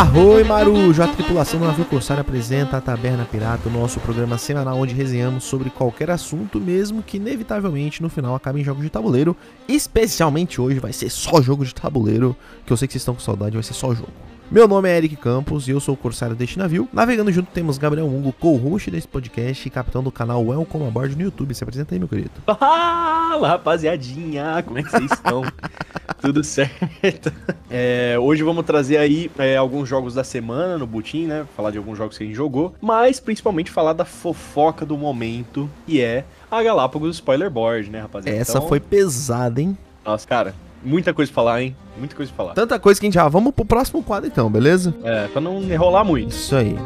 Arroi Marujo, a tripulação do navio Corsário apresenta a Taberna Pirata, o nosso programa semanal onde resenhamos sobre qualquer assunto, mesmo que inevitavelmente no final acabe em jogos de tabuleiro. Especialmente hoje vai ser só jogo de tabuleiro, que eu sei que vocês estão com saudade, vai ser só jogo. Meu nome é Eric Campos e eu sou o Corsário deste navio. Navegando junto temos Gabriel Mungo, co-host desse podcast e capitão do canal Welcome Aboard no YouTube. Se apresenta aí, meu querido. Fala, rapaziadinha! Como é que vocês estão? Tudo certo? É, hoje vamos trazer aí é, alguns jogos da semana no Butim, né? Falar de alguns jogos que a gente jogou, mas principalmente falar da fofoca do momento, que é a Galápagos Spoiler Board, né, rapaziada? Essa então... foi pesada, hein? Nossa, cara, muita coisa pra falar, hein? Muita coisa pra falar. Tanta coisa que a gente já. Vamos pro próximo quadro então, beleza? É, pra não enrolar muito. Isso aí.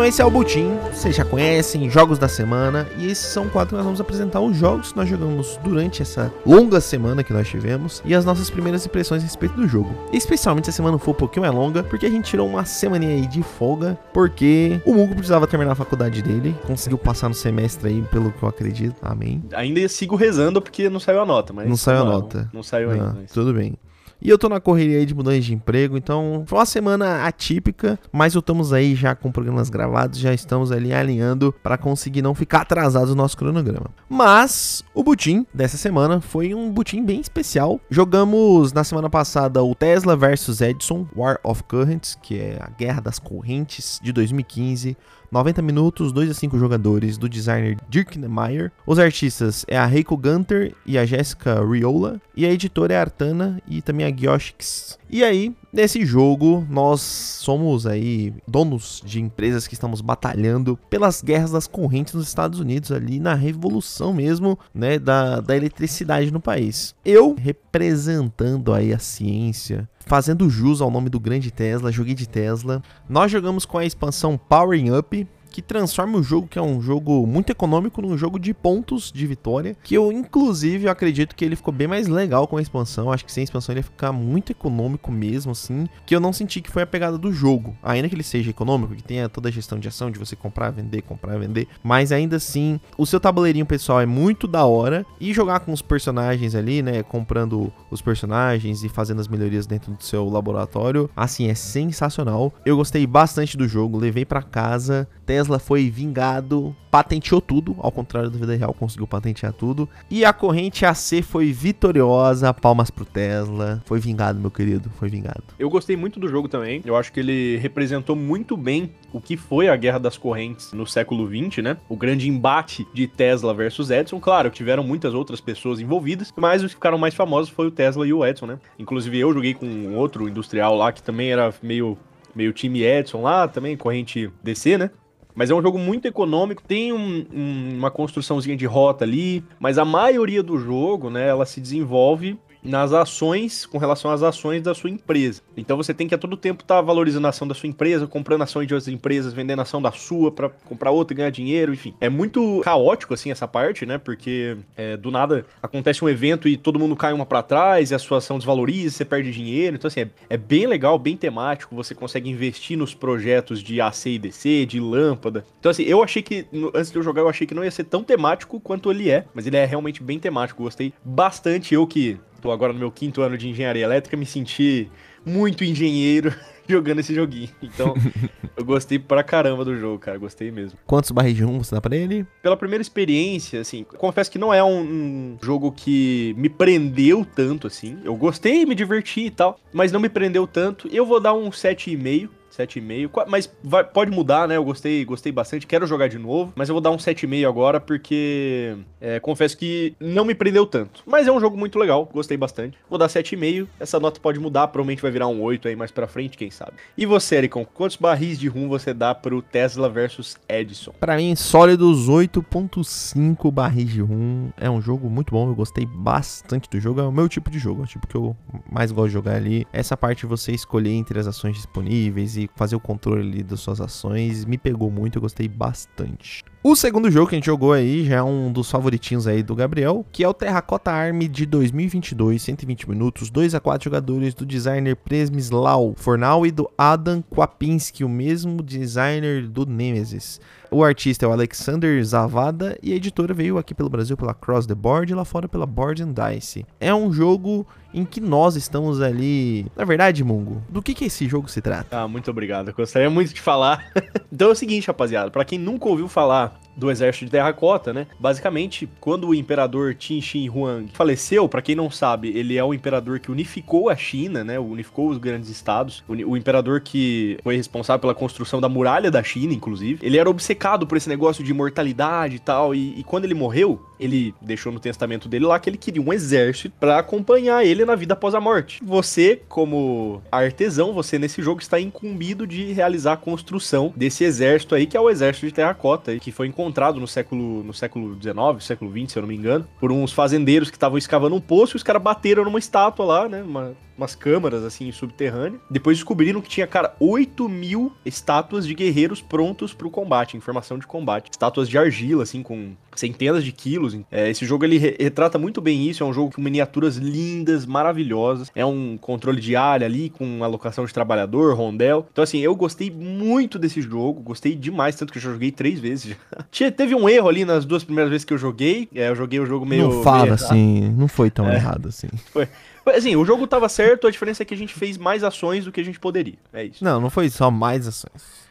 Então esse é o Butim, vocês já conhecem, jogos da semana, e esses são quatro que nós vamos apresentar os jogos que nós jogamos durante essa longa semana que nós tivemos e as nossas primeiras impressões a respeito do jogo. Especialmente se a semana for um pouquinho mais longa, porque a gente tirou uma semana aí de folga, porque o Mugo precisava terminar a faculdade dele, conseguiu passar no semestre aí, pelo que eu acredito, amém. Ainda sigo rezando porque não saiu a nota, mas... Não saiu a nota. Não, não saiu ainda. Ah, mas... Tudo bem. E eu tô na correria aí de mudança de emprego, então foi uma semana atípica, mas estamos aí já com programas gravados, já estamos ali alinhando para conseguir não ficar atrasados no nosso cronograma. Mas o butim dessa semana foi um butim bem especial. Jogamos na semana passada o Tesla versus Edison War of Currents, que é a Guerra das Correntes de 2015. 90 minutos, 2 a 5 jogadores do designer Dirk Meyer. Os artistas é a Reiko Gunter e a Jessica Riola. E a editora é a Artana e também a Gyoshix. E aí, nesse jogo, nós somos aí donos de empresas que estamos batalhando pelas guerras das correntes nos Estados Unidos, ali na revolução mesmo, né, da, da eletricidade no país. Eu, representando aí a ciência, fazendo jus ao nome do grande Tesla, joguei de Tesla. Nós jogamos com a expansão Powering Up, que transforma o jogo, que é um jogo muito econômico, num jogo de pontos de vitória. Que eu, inclusive, eu acredito que ele ficou bem mais legal com a expansão. Acho que sem a expansão ele ia ficar muito econômico mesmo, assim. Que eu não senti que foi a pegada do jogo. Ainda que ele seja econômico, que tenha toda a gestão de ação, de você comprar, vender, comprar, vender. Mas ainda assim, o seu tabuleirinho pessoal é muito da hora. E jogar com os personagens ali, né? Comprando os personagens e fazendo as melhorias dentro do seu laboratório. Assim, é sensacional. Eu gostei bastante do jogo, levei para casa. Tesla foi vingado, patenteou tudo, ao contrário da vida real, conseguiu patentear tudo. E a corrente AC foi vitoriosa, palmas pro Tesla. Foi vingado, meu querido, foi vingado. Eu gostei muito do jogo também. Eu acho que ele representou muito bem o que foi a Guerra das Correntes no século XX, né? O grande embate de Tesla versus Edison. Claro, tiveram muitas outras pessoas envolvidas, mas os que ficaram mais famosos foi o Tesla e o Edison, né? Inclusive eu joguei com outro industrial lá que também era meio meio time Edson lá, também corrente DC, né? Mas é um jogo muito econômico, tem um, um, uma construçãozinha de rota ali, mas a maioria do jogo, né, ela se desenvolve nas ações, com relação às ações da sua empresa. Então você tem que a todo tempo estar tá valorizando a ação da sua empresa, comprando ações de outras empresas, vendendo ação da sua para comprar outra e ganhar dinheiro, enfim. É muito caótico, assim, essa parte, né? Porque é, do nada acontece um evento e todo mundo cai uma para trás e a sua ação desvaloriza, você perde dinheiro. Então, assim, é, é bem legal, bem temático. Você consegue investir nos projetos de AC e DC, de lâmpada. Então, assim, eu achei que, antes de eu jogar, eu achei que não ia ser tão temático quanto ele é, mas ele é realmente bem temático. Gostei bastante. Eu que tô agora no meu quinto ano de engenharia elétrica, me senti muito engenheiro jogando esse joguinho. Então, eu gostei pra caramba do jogo, cara. Gostei mesmo. Quantos barris de rum você dá pra ele? Pela primeira experiência, assim, confesso que não é um, um jogo que me prendeu tanto, assim. Eu gostei, me diverti e tal, mas não me prendeu tanto. Eu vou dar um 7,5 7,5. Mas vai, pode mudar, né? Eu gostei, gostei bastante. Quero jogar de novo. Mas eu vou dar um 7,5 agora, porque é, confesso que não me prendeu tanto. Mas é um jogo muito legal. Gostei bastante. Vou dar 7,5. Essa nota pode mudar. Provavelmente vai virar um 8 aí mais pra frente, quem sabe. E você, Ericon, quantos barris de rum você dá pro Tesla versus Edison? Para mim, sólidos 8,5 barris de rum. É um jogo muito bom. Eu gostei bastante do jogo. É o meu tipo de jogo. É o tipo que eu mais gosto de jogar ali. Essa parte de você escolher entre as ações disponíveis e fazer o controle das suas ações me pegou muito, eu gostei bastante. O segundo jogo que a gente jogou aí já é um dos favoritinhos aí do Gabriel, que é o Terracota Army de 2022, 120 minutos, 2 a 4 jogadores do designer Presmislau Fornal e do Adam Kwapinski, o mesmo designer do Nemesis. O artista é o Alexander Zavada e a editora veio aqui pelo Brasil pela Cross the Board e lá fora pela Board and Dice. É um jogo em que nós estamos ali. Na verdade, Mungo, do que, que esse jogo se trata? Ah, muito obrigado. Eu gostaria muito de falar. então é o seguinte, rapaziada, para quem nunca ouviu falar do exército de terracota, né? Basicamente, quando o imperador Qin Shi Huang faleceu, para quem não sabe, ele é o imperador que unificou a China, né? Unificou os grandes estados. O, imperador que foi responsável pela construção da muralha da China, inclusive. Ele era obcecado por esse negócio de imortalidade e tal. E, e quando ele morreu, ele deixou no testamento dele lá que ele queria um exército para acompanhar ele na vida após a morte. Você, como artesão, você nesse jogo está incumbido de realizar a construção desse exército aí, que é o exército de terracota, que foi encontrado no século no século 19, século 20, se eu não me engano, por uns fazendeiros que estavam escavando um poço e os caras bateram numa estátua lá, né, uma umas câmaras assim subterrâneas. Depois descobriram que tinha, cara, 8 mil estátuas de guerreiros prontos pro combate, informação de combate. Estátuas de argila, assim, com centenas de quilos. É, esse jogo ele retrata muito bem isso. É um jogo com miniaturas lindas, maravilhosas. É um controle de área ali, com alocação de trabalhador, rondel. Então, assim, eu gostei muito desse jogo. Gostei demais, tanto que eu já joguei três vezes. Já. Teve um erro ali nas duas primeiras vezes que eu joguei. É, eu joguei o jogo meio. Não fala meio assim, não foi tão é. errado assim. Foi. Assim, o jogo tava certo, a diferença é que a gente fez mais ações do que a gente poderia. É isso. Não, não foi só mais ações.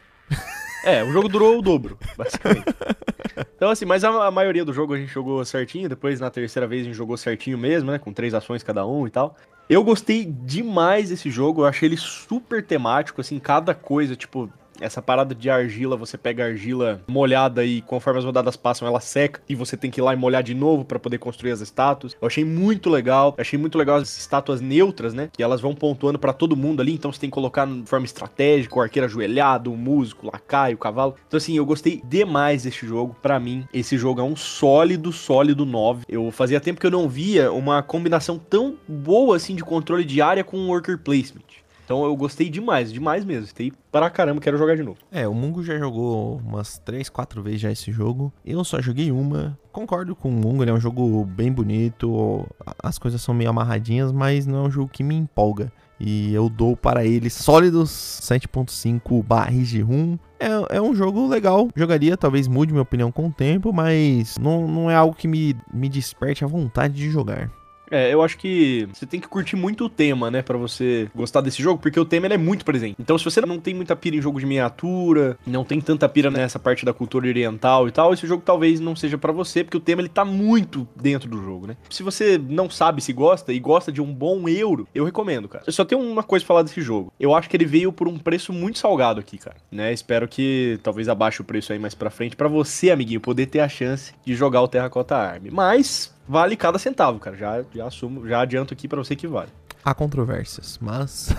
É, o jogo durou o dobro, basicamente. Então, assim, mas a, a, maioria do jogo a gente jogou certinho. Depois, na terceira vez, a gente jogou certinho mesmo, né? Com três ações cada um e tal. Eu gostei demais desse jogo. Eu achei ele super temático, assim, cada coisa, tipo, essa parada de argila, você pega argila molhada e conforme as rodadas passam ela seca e você tem que ir lá e molhar de novo para poder construir as estátuas. Eu achei muito legal. achei muito legal as estátuas neutras, né? Que elas vão pontuando para todo mundo ali, então você tem que colocar de forma estratégica, o arqueiro ajoelhado, o músico, o lacaio, o cavalo. Então assim, eu gostei demais desse jogo. Para mim, esse jogo é um sólido, sólido 9. Eu fazia tempo que eu não via uma combinação tão boa assim de controle de área com worker placement. Então eu gostei demais, demais mesmo. Gostei para caramba, quero jogar de novo. É, o Mungo já jogou umas 3, 4 vezes já esse jogo. Eu só joguei uma. Concordo com o Mungo, ele é um jogo bem bonito. As coisas são meio amarradinhas, mas não é um jogo que me empolga. E eu dou para ele sólidos 7.5 barris de rum. É, é, um jogo legal. Jogaria, talvez mude minha opinião com o tempo, mas não, não é algo que me, me desperte a vontade de jogar. É, eu acho que você tem que curtir muito o tema, né, para você gostar desse jogo, porque o tema é muito presente. Então, se você não tem muita pira em jogo de miniatura, não tem tanta pira nessa parte da cultura oriental e tal, esse jogo talvez não seja para você, porque o tema ele tá muito dentro do jogo, né? Se você não sabe se gosta e gosta de um bom euro, eu recomendo, cara. Eu só tenho uma coisa pra falar desse jogo. Eu acho que ele veio por um preço muito salgado aqui, cara, né? Espero que talvez abaixe o preço aí mais para frente para você, amiguinho, poder ter a chance de jogar o Terracota Army. Mas vale cada centavo, cara. Já, já assumo, já adianto aqui para você que vale. Há controvérsias, mas.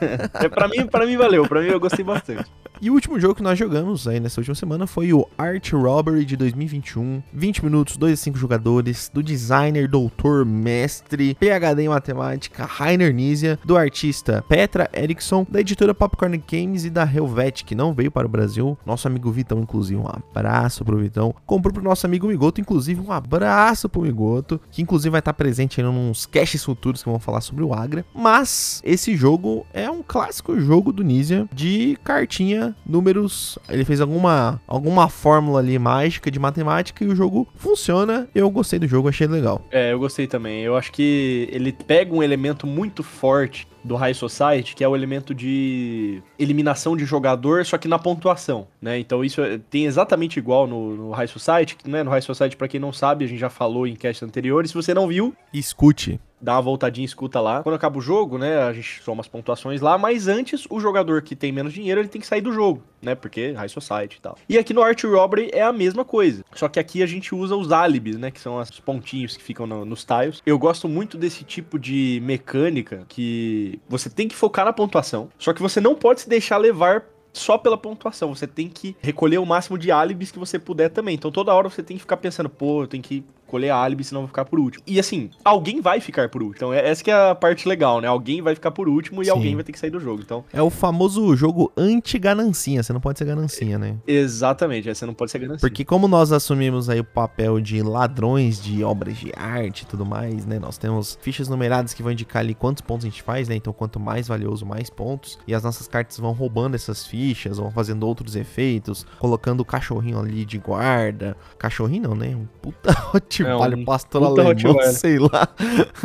é, para mim, para mim valeu, para mim eu gostei bastante. E o último jogo que nós jogamos aí nessa última semana foi o Art Robbery de 2021. 20 minutos, 2 a 5 jogadores, do designer, doutor, mestre, PhD em matemática, Rainer Nisia, do artista Petra Eriksson, da editora Popcorn Games e da Helvet, que não veio para o Brasil. Nosso amigo Vitão, inclusive, um abraço pro Vitão. Comprou pro nosso amigo Migoto, inclusive, um abraço pro Migoto, que inclusive vai estar presente aí nos caches futuros que vão falar sobre o Agra. Mas esse jogo é um clássico jogo do Nisia de cartinha números, ele fez alguma, alguma fórmula ali mágica de matemática e o jogo funciona. Eu gostei do jogo, achei legal. É, eu gostei também. Eu acho que ele pega um elemento muito forte do High Society, que é o elemento de eliminação de jogador, só que na pontuação, né? Então isso é, tem exatamente igual no, no High Society, né? No High Society, para quem não sabe, a gente já falou em cast anteriores. Se você não viu, escute dá uma voltadinha escuta lá. Quando acaba o jogo, né, a gente soma as pontuações lá, mas antes o jogador que tem menos dinheiro, ele tem que sair do jogo, né, porque High Society e tal. E aqui no Art Robbery é a mesma coisa, só que aqui a gente usa os álibis, né, que são os pontinhos que ficam no, nos tiles. Eu gosto muito desse tipo de mecânica que você tem que focar na pontuação, só que você não pode se deixar levar só pela pontuação. Você tem que recolher o máximo de álibis que você puder também. Então toda hora você tem que ficar pensando, pô, eu tenho que escolher álibi, senão eu vou ficar por último. E assim, alguém vai ficar por último. Então, é- essa que é a parte legal, né? Alguém vai ficar por último e Sim. alguém vai ter que sair do jogo. Então, É o famoso jogo anti-ganancinha. Você não pode ser ganancinha, né? exatamente, aí você não pode ser ganância. Porque como nós assumimos aí o papel de ladrões de obras de arte e tudo mais, né? Nós temos fichas numeradas que vão indicar ali quantos pontos a gente faz, né? Então quanto mais valioso, mais pontos. E as nossas cartas vão roubando essas fichas, vão fazendo outros efeitos, colocando o cachorrinho ali de guarda. Cachorrinho não, né? Um puta rottweiler, um pastor alemão, Rottweiler. sei lá.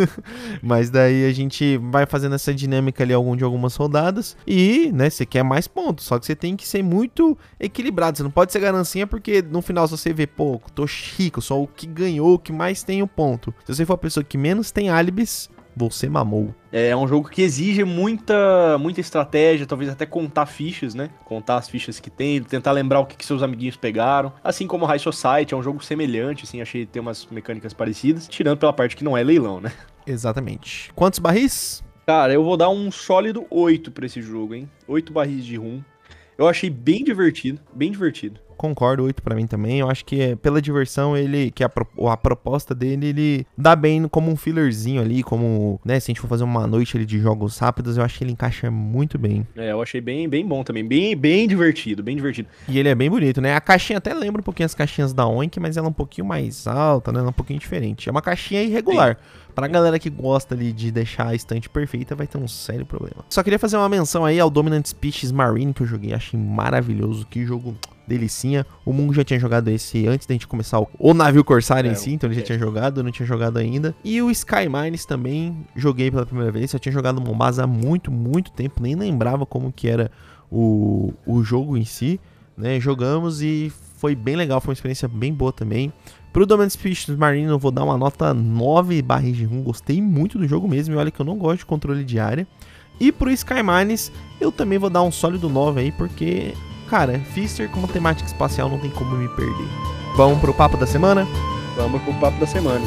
Mas daí a gente vai fazendo essa dinâmica ali algum de algumas rodadas e, né, você quer mais pontos, só que você tem que ser muito equilibrado, você não pode ser ganancinha porque no final se você vê, pô, tô rico, só o que ganhou, o que mais tem o ponto. Se você for a pessoa que menos tem álibis, você mamou. É um jogo que exige muita, muita estratégia, talvez até contar fichas, né? Contar as fichas que tem, tentar lembrar o que, que seus amiguinhos pegaram. Assim como High Society, é um jogo semelhante, assim, achei tem umas mecânicas parecidas, tirando pela parte que não é leilão, né? Exatamente. Quantos barris? Cara, eu vou dar um sólido 8 pra esse jogo, hein? 8 barris de rum. Eu achei bem divertido, bem divertido. Concordo, 8 pra mim também. Eu acho que é, pela diversão, ele. Que a, a proposta dele, ele dá bem como um fillerzinho ali, como. né, se a gente for fazer uma noite ali de jogos rápidos, eu acho que ele encaixa muito bem. É, eu achei bem, bem bom também, bem, bem divertido, bem divertido. E ele é bem bonito, né? A caixinha até lembra um pouquinho as caixinhas da Oink, mas ela é um pouquinho mais alta, né? Ela é um pouquinho diferente. É uma caixinha irregular. Pra galera que gosta ali de deixar a estante perfeita, vai ter um sério problema. Só queria fazer uma menção aí ao Dominant Species Marine, que eu joguei, achei maravilhoso. Que jogo delicinha. O Mungo já tinha jogado esse antes da gente começar o, o navio Corsário É, em si, então ele já é. tinha jogado, eu não tinha jogado ainda. E o Sky Mines também joguei pela primeira vez. Eu tinha jogado Mombasa há muito, muito tempo, nem lembrava como que era o, o jogo em si, né? Jogamos e foi bem legal, foi uma experiência bem boa também. Pro Dominant Species Marine eu vou dar uma nota 9 barris de rum, gostei muito do jogo mesmo, e olha que eu não gosto de controle de área. E pro Sky Mines eu também vou dar um sólido 9 aí, porque, cara, Fister como temática espacial não tem como me perder. Vamos pro papo da semana? Vamos pro papo da semana.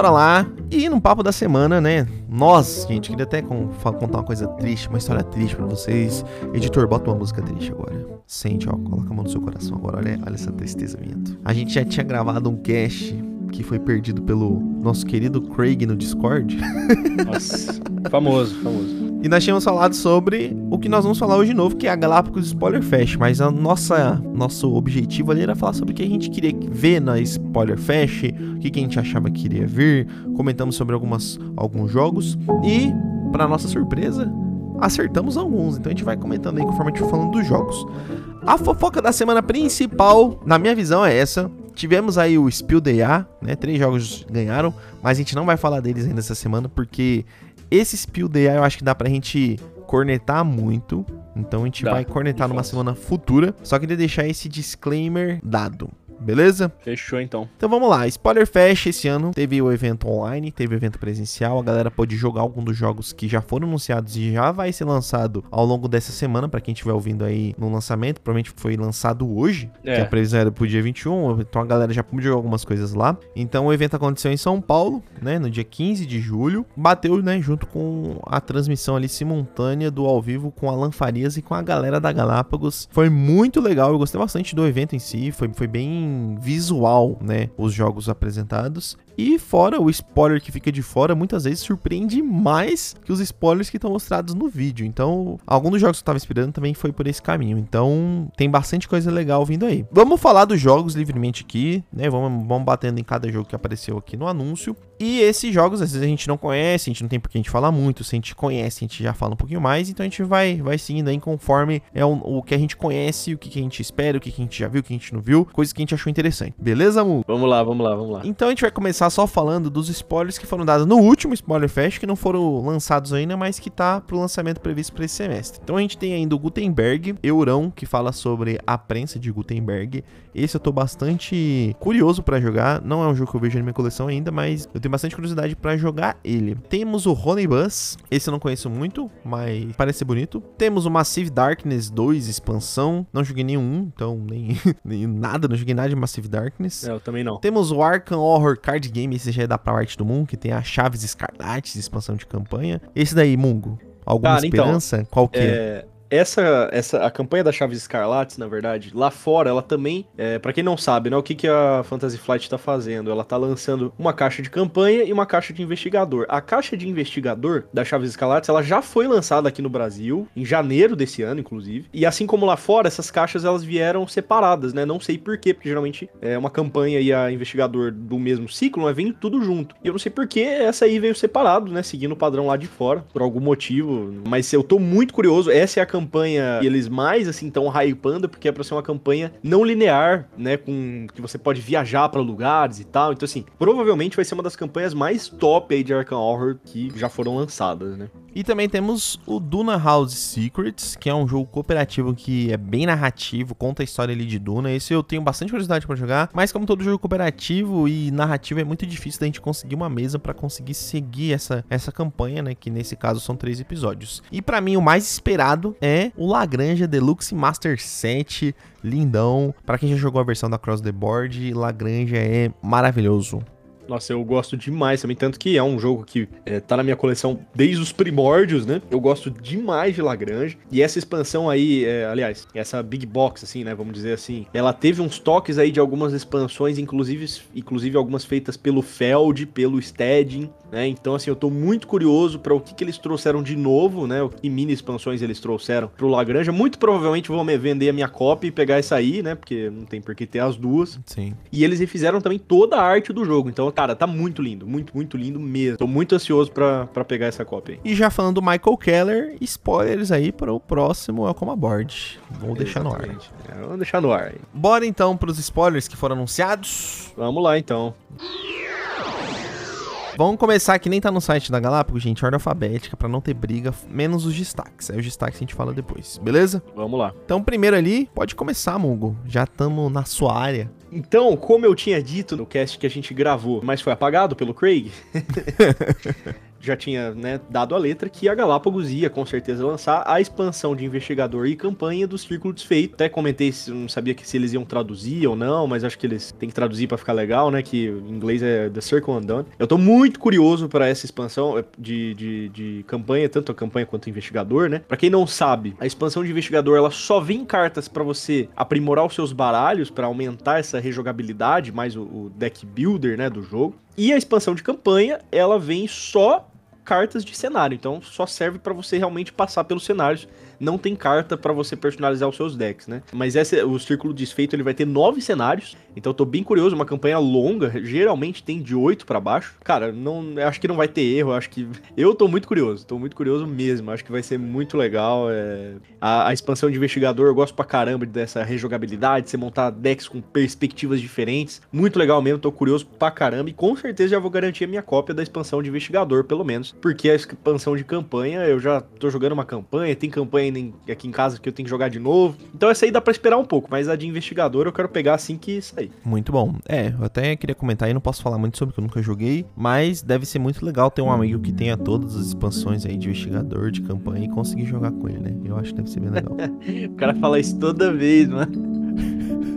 Bora lá. E no papo da semana, né? Nós, gente, queria até contar uma coisa triste, uma história triste pra vocês. Editor, bota uma música triste agora. Sente, ó, coloca a mão no seu coração agora. Olha, olha essa tristeza vindo. A gente já tinha gravado um cast que foi perdido pelo nosso querido Craig no Discord. Nossa, famoso, famoso. E nós tínhamos falado sobre o que nós vamos falar hoje de novo, que é a Galápagos Spoiler Fest. Mas a nossa, nosso objetivo ali era falar sobre o que a gente queria ver na Spoiler Fest, o que, a gente achava que iria vir. Comentamos sobre algumas, alguns jogos. E, para nossa surpresa, acertamos alguns. Então a gente vai comentando aí conforme a gente for falando dos jogos. A fofoca da semana principal, na minha visão, é essa. Tivemos aí o Spiel DA, né? Três jogos ganharam, mas a gente não vai falar deles ainda essa semana, porque esse Spiel DA eu acho que dá pra gente cornetar muito. Então a gente Dá, vai cornetar numa semana futura. Só queria deixar esse disclaimer dado. Beleza? Fechou então. Então vamos lá, Spoiler Fest esse ano teve o evento online, teve o evento presencial, a galera pôde jogar algum dos jogos que já foram anunciados e já vai ser lançado ao longo dessa semana, pra quem estiver ouvindo aí no lançamento, provavelmente foi lançado hoje, É. que a previsão era pro dia 21, então a galera já pôde jogar algumas coisas lá. Então o evento aconteceu em São Paulo, né, no dia 15 de julho, bateu, né, junto com a transmissão ali simultânea do ao vivo com Alan Farias e com a galera da Galápagos. Foi muito legal, eu gostei bastante do evento em si, foi, foi bem visual, né, os jogos apresentados. E fora o spoiler que fica de fora, muitas vezes surpreende mais que os spoilers que estão mostrados no vídeo. Então, algum dos jogos que eu tava esperando também foi por esse caminho. Então, tem bastante coisa legal vindo aí. Vamos falar dos jogos livremente aqui, né? Vamos, vamos batendo em cada jogo que apareceu aqui no anúncio. E esses jogos, às vezes a gente não conhece, a gente não tem por que a gente falar muito. Se a gente conhece, a gente já fala um pouquinho mais. Então a gente vai, vai seguindo aí conforme é o, o que a gente conhece, o que, que a gente espera, o que, que a gente já viu, o que a gente não viu, coisas que a gente achou interessante. Beleza, Mu? Vamos lá, vamos lá, vamos lá. Então a gente vai começar começar só falando dos spoilers que foram dados no último Spoiler Fest, que não foram lançados ainda, mas que tá pro lançamento previsto para esse semestre. Então a gente tem ainda o Gutenberg, Eurão, que fala sobre a prensa de Gutenberg. Esse eu tô bastante curioso para jogar. Não é um jogo que eu vejo na minha coleção ainda, mas eu tenho bastante curiosidade para jogar ele. Temos o Honey Bus, esse eu não conheço muito, mas parece ser bonito. Temos o Massive Darkness 2 expansão, não joguei nenhum, então nem, nem nada, não joguei nada de Massive Darkness. É, eu também não. Temos o Arkham Horror Card Game, esse já é da parte do Moon, que tem a Chaves Escarlates, expansão de campanha. Esse daí, Mungo, alguma Cara, então, esperança? Qual que é? Essa, essa, a campanha da Chaves Escarlates, na verdade, lá fora, ela também, é, para quem não sabe, né, o que, que a Fantasy Flight tá fazendo? Ela tá lançando uma caixa de campanha e uma caixa de investigador. A caixa de investigador da Chaves Escarlates, ela já foi lançada aqui no Brasil, em janeiro desse ano, inclusive. E assim como lá fora, essas caixas elas vieram separadas, né? Não sei porquê, porque geralmente é uma campanha e a investigador do mesmo ciclo, mas vem tudo junto. E eu não sei porquê essa aí veio separado, né? Seguindo o padrão lá de fora, por algum motivo. Mas eu tô muito curioso. Essa é a campanha que eles mais assim estão hypando, porque é pra ser uma campanha não linear, né? Com que você pode viajar pra lugares e tal. Então, assim, provavelmente vai ser uma das campanhas mais top aí de Arkham Horror que já foram lançadas, né? E também temos o Duna House Secrets, que é um jogo cooperativo que é bem narrativo, conta a história ali de Duna. Esse eu tenho bastante curiosidade pra jogar, mas como todo jogo cooperativo e narrativo é muito difícil da gente conseguir uma mesa pra conseguir seguir essa, essa campanha, né, que nesse caso são três episódios. E pra mim o mais esperado é o Lagrange Deluxe Master 7, lindão. Pra quem já jogou a versão da Cross the Board, Lagrange é maravilhoso. Nossa, eu gosto demais também, tanto que é um jogo que é, tá na minha coleção desde os primórdios, né? Eu gosto demais de Lagrange. E essa expansão aí, é, aliás, essa Big Box, assim, né? Vamos dizer assim, ela teve uns toques aí de algumas expansões, inclusive, inclusive algumas feitas pelo Feld, pelo Steading, né? Então, assim, eu tô muito curioso para o que, que eles trouxeram de novo, né? O que mini expansões eles trouxeram pro Lagrange. Muito provavelmente vou me vender a minha cópia e pegar essa aí, né? Porque não tem por que ter as duas. Sim. E eles refizeram também toda a arte do jogo. Então, cara, tá muito lindo. Muito, muito lindo mesmo. Tô muito ansioso pra, pra pegar essa cópia aí. E já falando do Michael Keller, spoilers aí para o próximo Welcome Aboard. Vou deixar no ar. É, vamos deixar no ar aí. Bora então pros spoilers que foram anunciados. Vamos lá, então. Vamos começar que nem tá no site da Galápagos, gente, ordem alfabética pra não ter briga, menos os destaques. Aí os destaques a gente fala depois, beleza? Vamos lá. Então, primeiro ali, pode começar, Mungo. Já estamos na sua área. Então, como eu tinha dito no cast que a gente gravou, mas foi apagado pelo Craig, já tinha né, dado a letra que a Galápagos ia com certeza lançar a expansão de investigador e campanha do Círculo Desfeito. Até comentei se não sabia que se eles iam traduzir ou não, mas acho que eles têm que traduzir para ficar legal, né? Que em inglês é The Circle Undone. Eu tô muito curioso para essa expansão eh, de, de, de campanha, tanto a campanha quanto o investigador, né? Para quem não sabe, a expansão de investigador ela só vem cartas para você aprimorar os seus baralhos, para aumentar essa rejogabilidade, mais o, o deck builder, né, do jogo. E a expansão de campanha, ela vem só cartas de cenário, então só serve para você realmente passar pelos cenários. Não tem carta para você personalizar os seus decks, né? Mas esse, o Círculo Desfeito ele vai ter nove cenários, então eu tô bem curioso. Uma campanha longa, geralmente tem de oito para baixo. Cara, não, acho que não vai ter erro. Acho que eu tô muito curioso, tô muito curioso mesmo. Acho que vai ser muito legal. É... A, a, expansão de investigador eu gosto pra caramba dessa rejogabilidade, você montar decks com perspectivas diferentes. Muito legal mesmo, tô curioso pra caramba e com certeza já vou garantir a minha cópia da expansão de investigador, pelo menos, porque a expansão de campanha eu já tô jogando uma campanha, tem campanha aqui em casa que eu tenho que jogar de novo. Então essa aí dá pra esperar um pouco, mas a de investigador eu quero pegar assim que sair. Muito bom. É, eu até queria comentar aí, não posso falar muito sobre, porque eu nunca joguei, mas deve ser muito legal ter um amigo que tenha todas as expansões aí de investigador, de campanha e conseguir jogar com ele, né? Eu acho que deve ser bem legal. o cara fala isso toda vez, mano.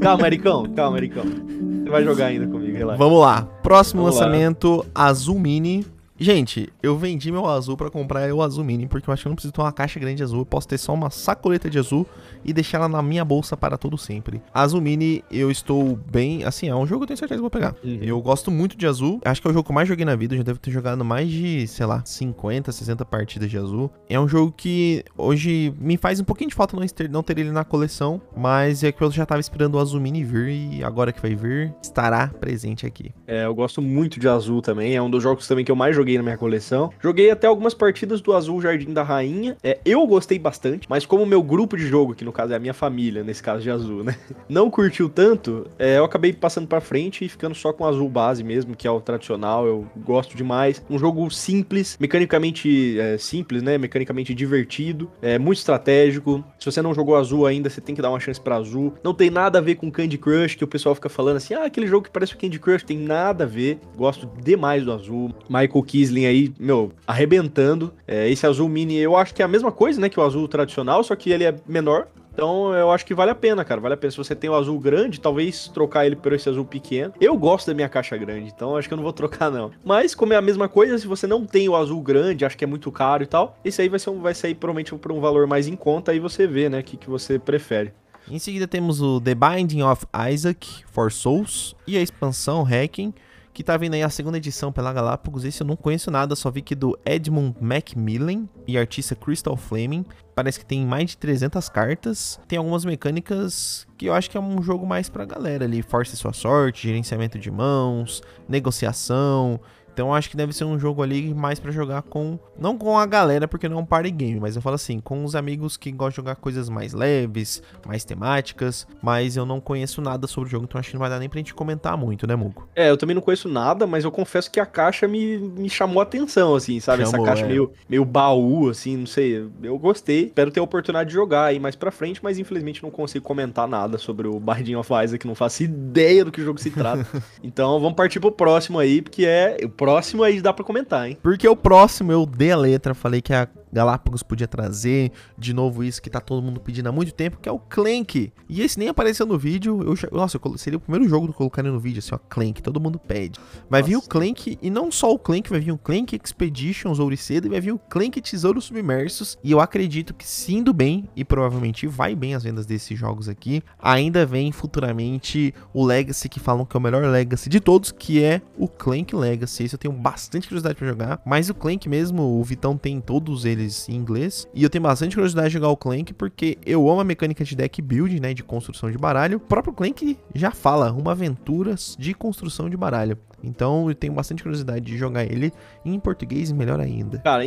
calma, Ericão, calma, Ericão. Você vai jogar ainda comigo, relaxa. Vamos lá. Próximo Vamos lançamento, lá. Azul Mini. Gente, eu vendi meu azul para comprar o azul mini, porque eu acho que eu não preciso ter uma caixa grande de azul, eu posso ter só uma sacoleta de azul e deixar ela na minha bolsa para todo sempre. Azul mini, eu estou bem, assim, é um jogo que eu tenho certeza que vou pegar. Uhum. Eu gosto muito de azul, acho que é o jogo que eu mais joguei na vida, eu já devo ter jogado mais de, sei lá, 50, 60 partidas de azul. É um jogo que hoje me faz um pouquinho de falta não ter, não ter ele na coleção, mas é que eu já tava esperando o azul mini vir e agora que vai vir, estará presente aqui. É, eu gosto muito de azul também, é um dos jogos também que eu mais joguei joguei na minha coleção. Joguei até algumas partidas do Azul Jardim da Rainha. É, eu gostei bastante, mas como o meu grupo de jogo, que no caso é a minha família, nesse caso de azul, né? Não curtiu tanto, é, eu acabei passando pra frente e ficando só com azul base mesmo, que é o tradicional. Eu gosto demais. Um jogo simples, mecanicamente é, simples, né? Mecanicamente divertido, é muito estratégico. Se você não jogou azul ainda, você tem que dar uma chance pra azul. Não tem nada a ver com Candy Crush, que o pessoal fica falando assim, ah, aquele jogo que parece o Candy Crush, tem nada a ver. Gosto demais do azul. Michael Kisling aí, meu, arrebentando. É, esse azul mini, eu acho que é a mesma coisa, né, que o azul tradicional, só que ele é menor. Então eu acho que vale a pena, cara. Vale a pena. Se você tem o azul grande, talvez trocar ele por esse azul pequeno. Eu gosto da minha caixa grande, então acho que eu não vou trocar, não. Mas, como é a mesma coisa, se você não tem o azul grande, acho que é muito caro e tal, esse aí vai, ser um, vai sair provavelmente por um valor mais em conta, aí você vê, né, o que, que você prefere. Em seguida temos o The Binding of Isaac for Souls e a expansão Hacking que tá vindo aí a segunda edição pela Galápagos. Esse eu não conheço nada, só vi que do Edmund Macmillan e artista Crystal Flaming. Parece que tem mais de 300 cartas. Tem algumas mecânicas que eu acho que é um jogo mais pra galera ali. Force sua sorte, gerenciamento de mãos, negociação. Então acho que deve ser um jogo ali mais para jogar com. Não com a galera, porque não é um party game, mas eu falo assim, com os amigos que gostam de jogar coisas mais leves, mais temáticas. Mas eu não conheço nada sobre o jogo, então acho que não vai dar nem pra gente comentar muito, né, Mugo? É, eu também não conheço nada, mas eu confesso que a caixa me, me chamou a atenção, assim, sabe? Chamou, Essa caixa é. meio, meio baú, assim, não sei. Eu gostei. Espero ter a oportunidade de jogar aí mais pra frente, mas infelizmente não consigo comentar nada sobre o Binding of Isaac, não faço ideia do que o jogo se trata. então vamos partir pro próximo aí, porque é próximo aí dá pra comentar, hein? Porque o próximo eu dei a letra, falei que a Galápagos podia trazer de novo isso que tá todo mundo pedindo há muito tempo, que é o Clank. E esse nem apareceu no vídeo. Eu, nossa, eu, seria o primeiro jogo que eu colocaria no vídeo, assim, ó, Clank, todo mundo pede. Vai nossa. vir o Clank, e não só o Clank, vai vir o Clank Expeditions Ouricedo e vai vir o Clank Tesouros Submersos. E eu acredito que se indo bem, e provavelmente vai bem as vendas desses jogos aqui, ainda vem futuramente o Legacy, que falam que é o melhor Legacy de todos, que é o Clank Legacy. Eu tenho bastante curiosidade para jogar, mas o Clank mesmo, o Vitão tem todos eles em inglês. E eu tenho bastante curiosidade de jogar o Clank, porque eu amo a mecânica de deck building, né? De construção de baralho. O próprio Clank já fala, uma aventura de construção de baralho. Então eu tenho bastante curiosidade de jogar ele em português e melhor ainda. Cara,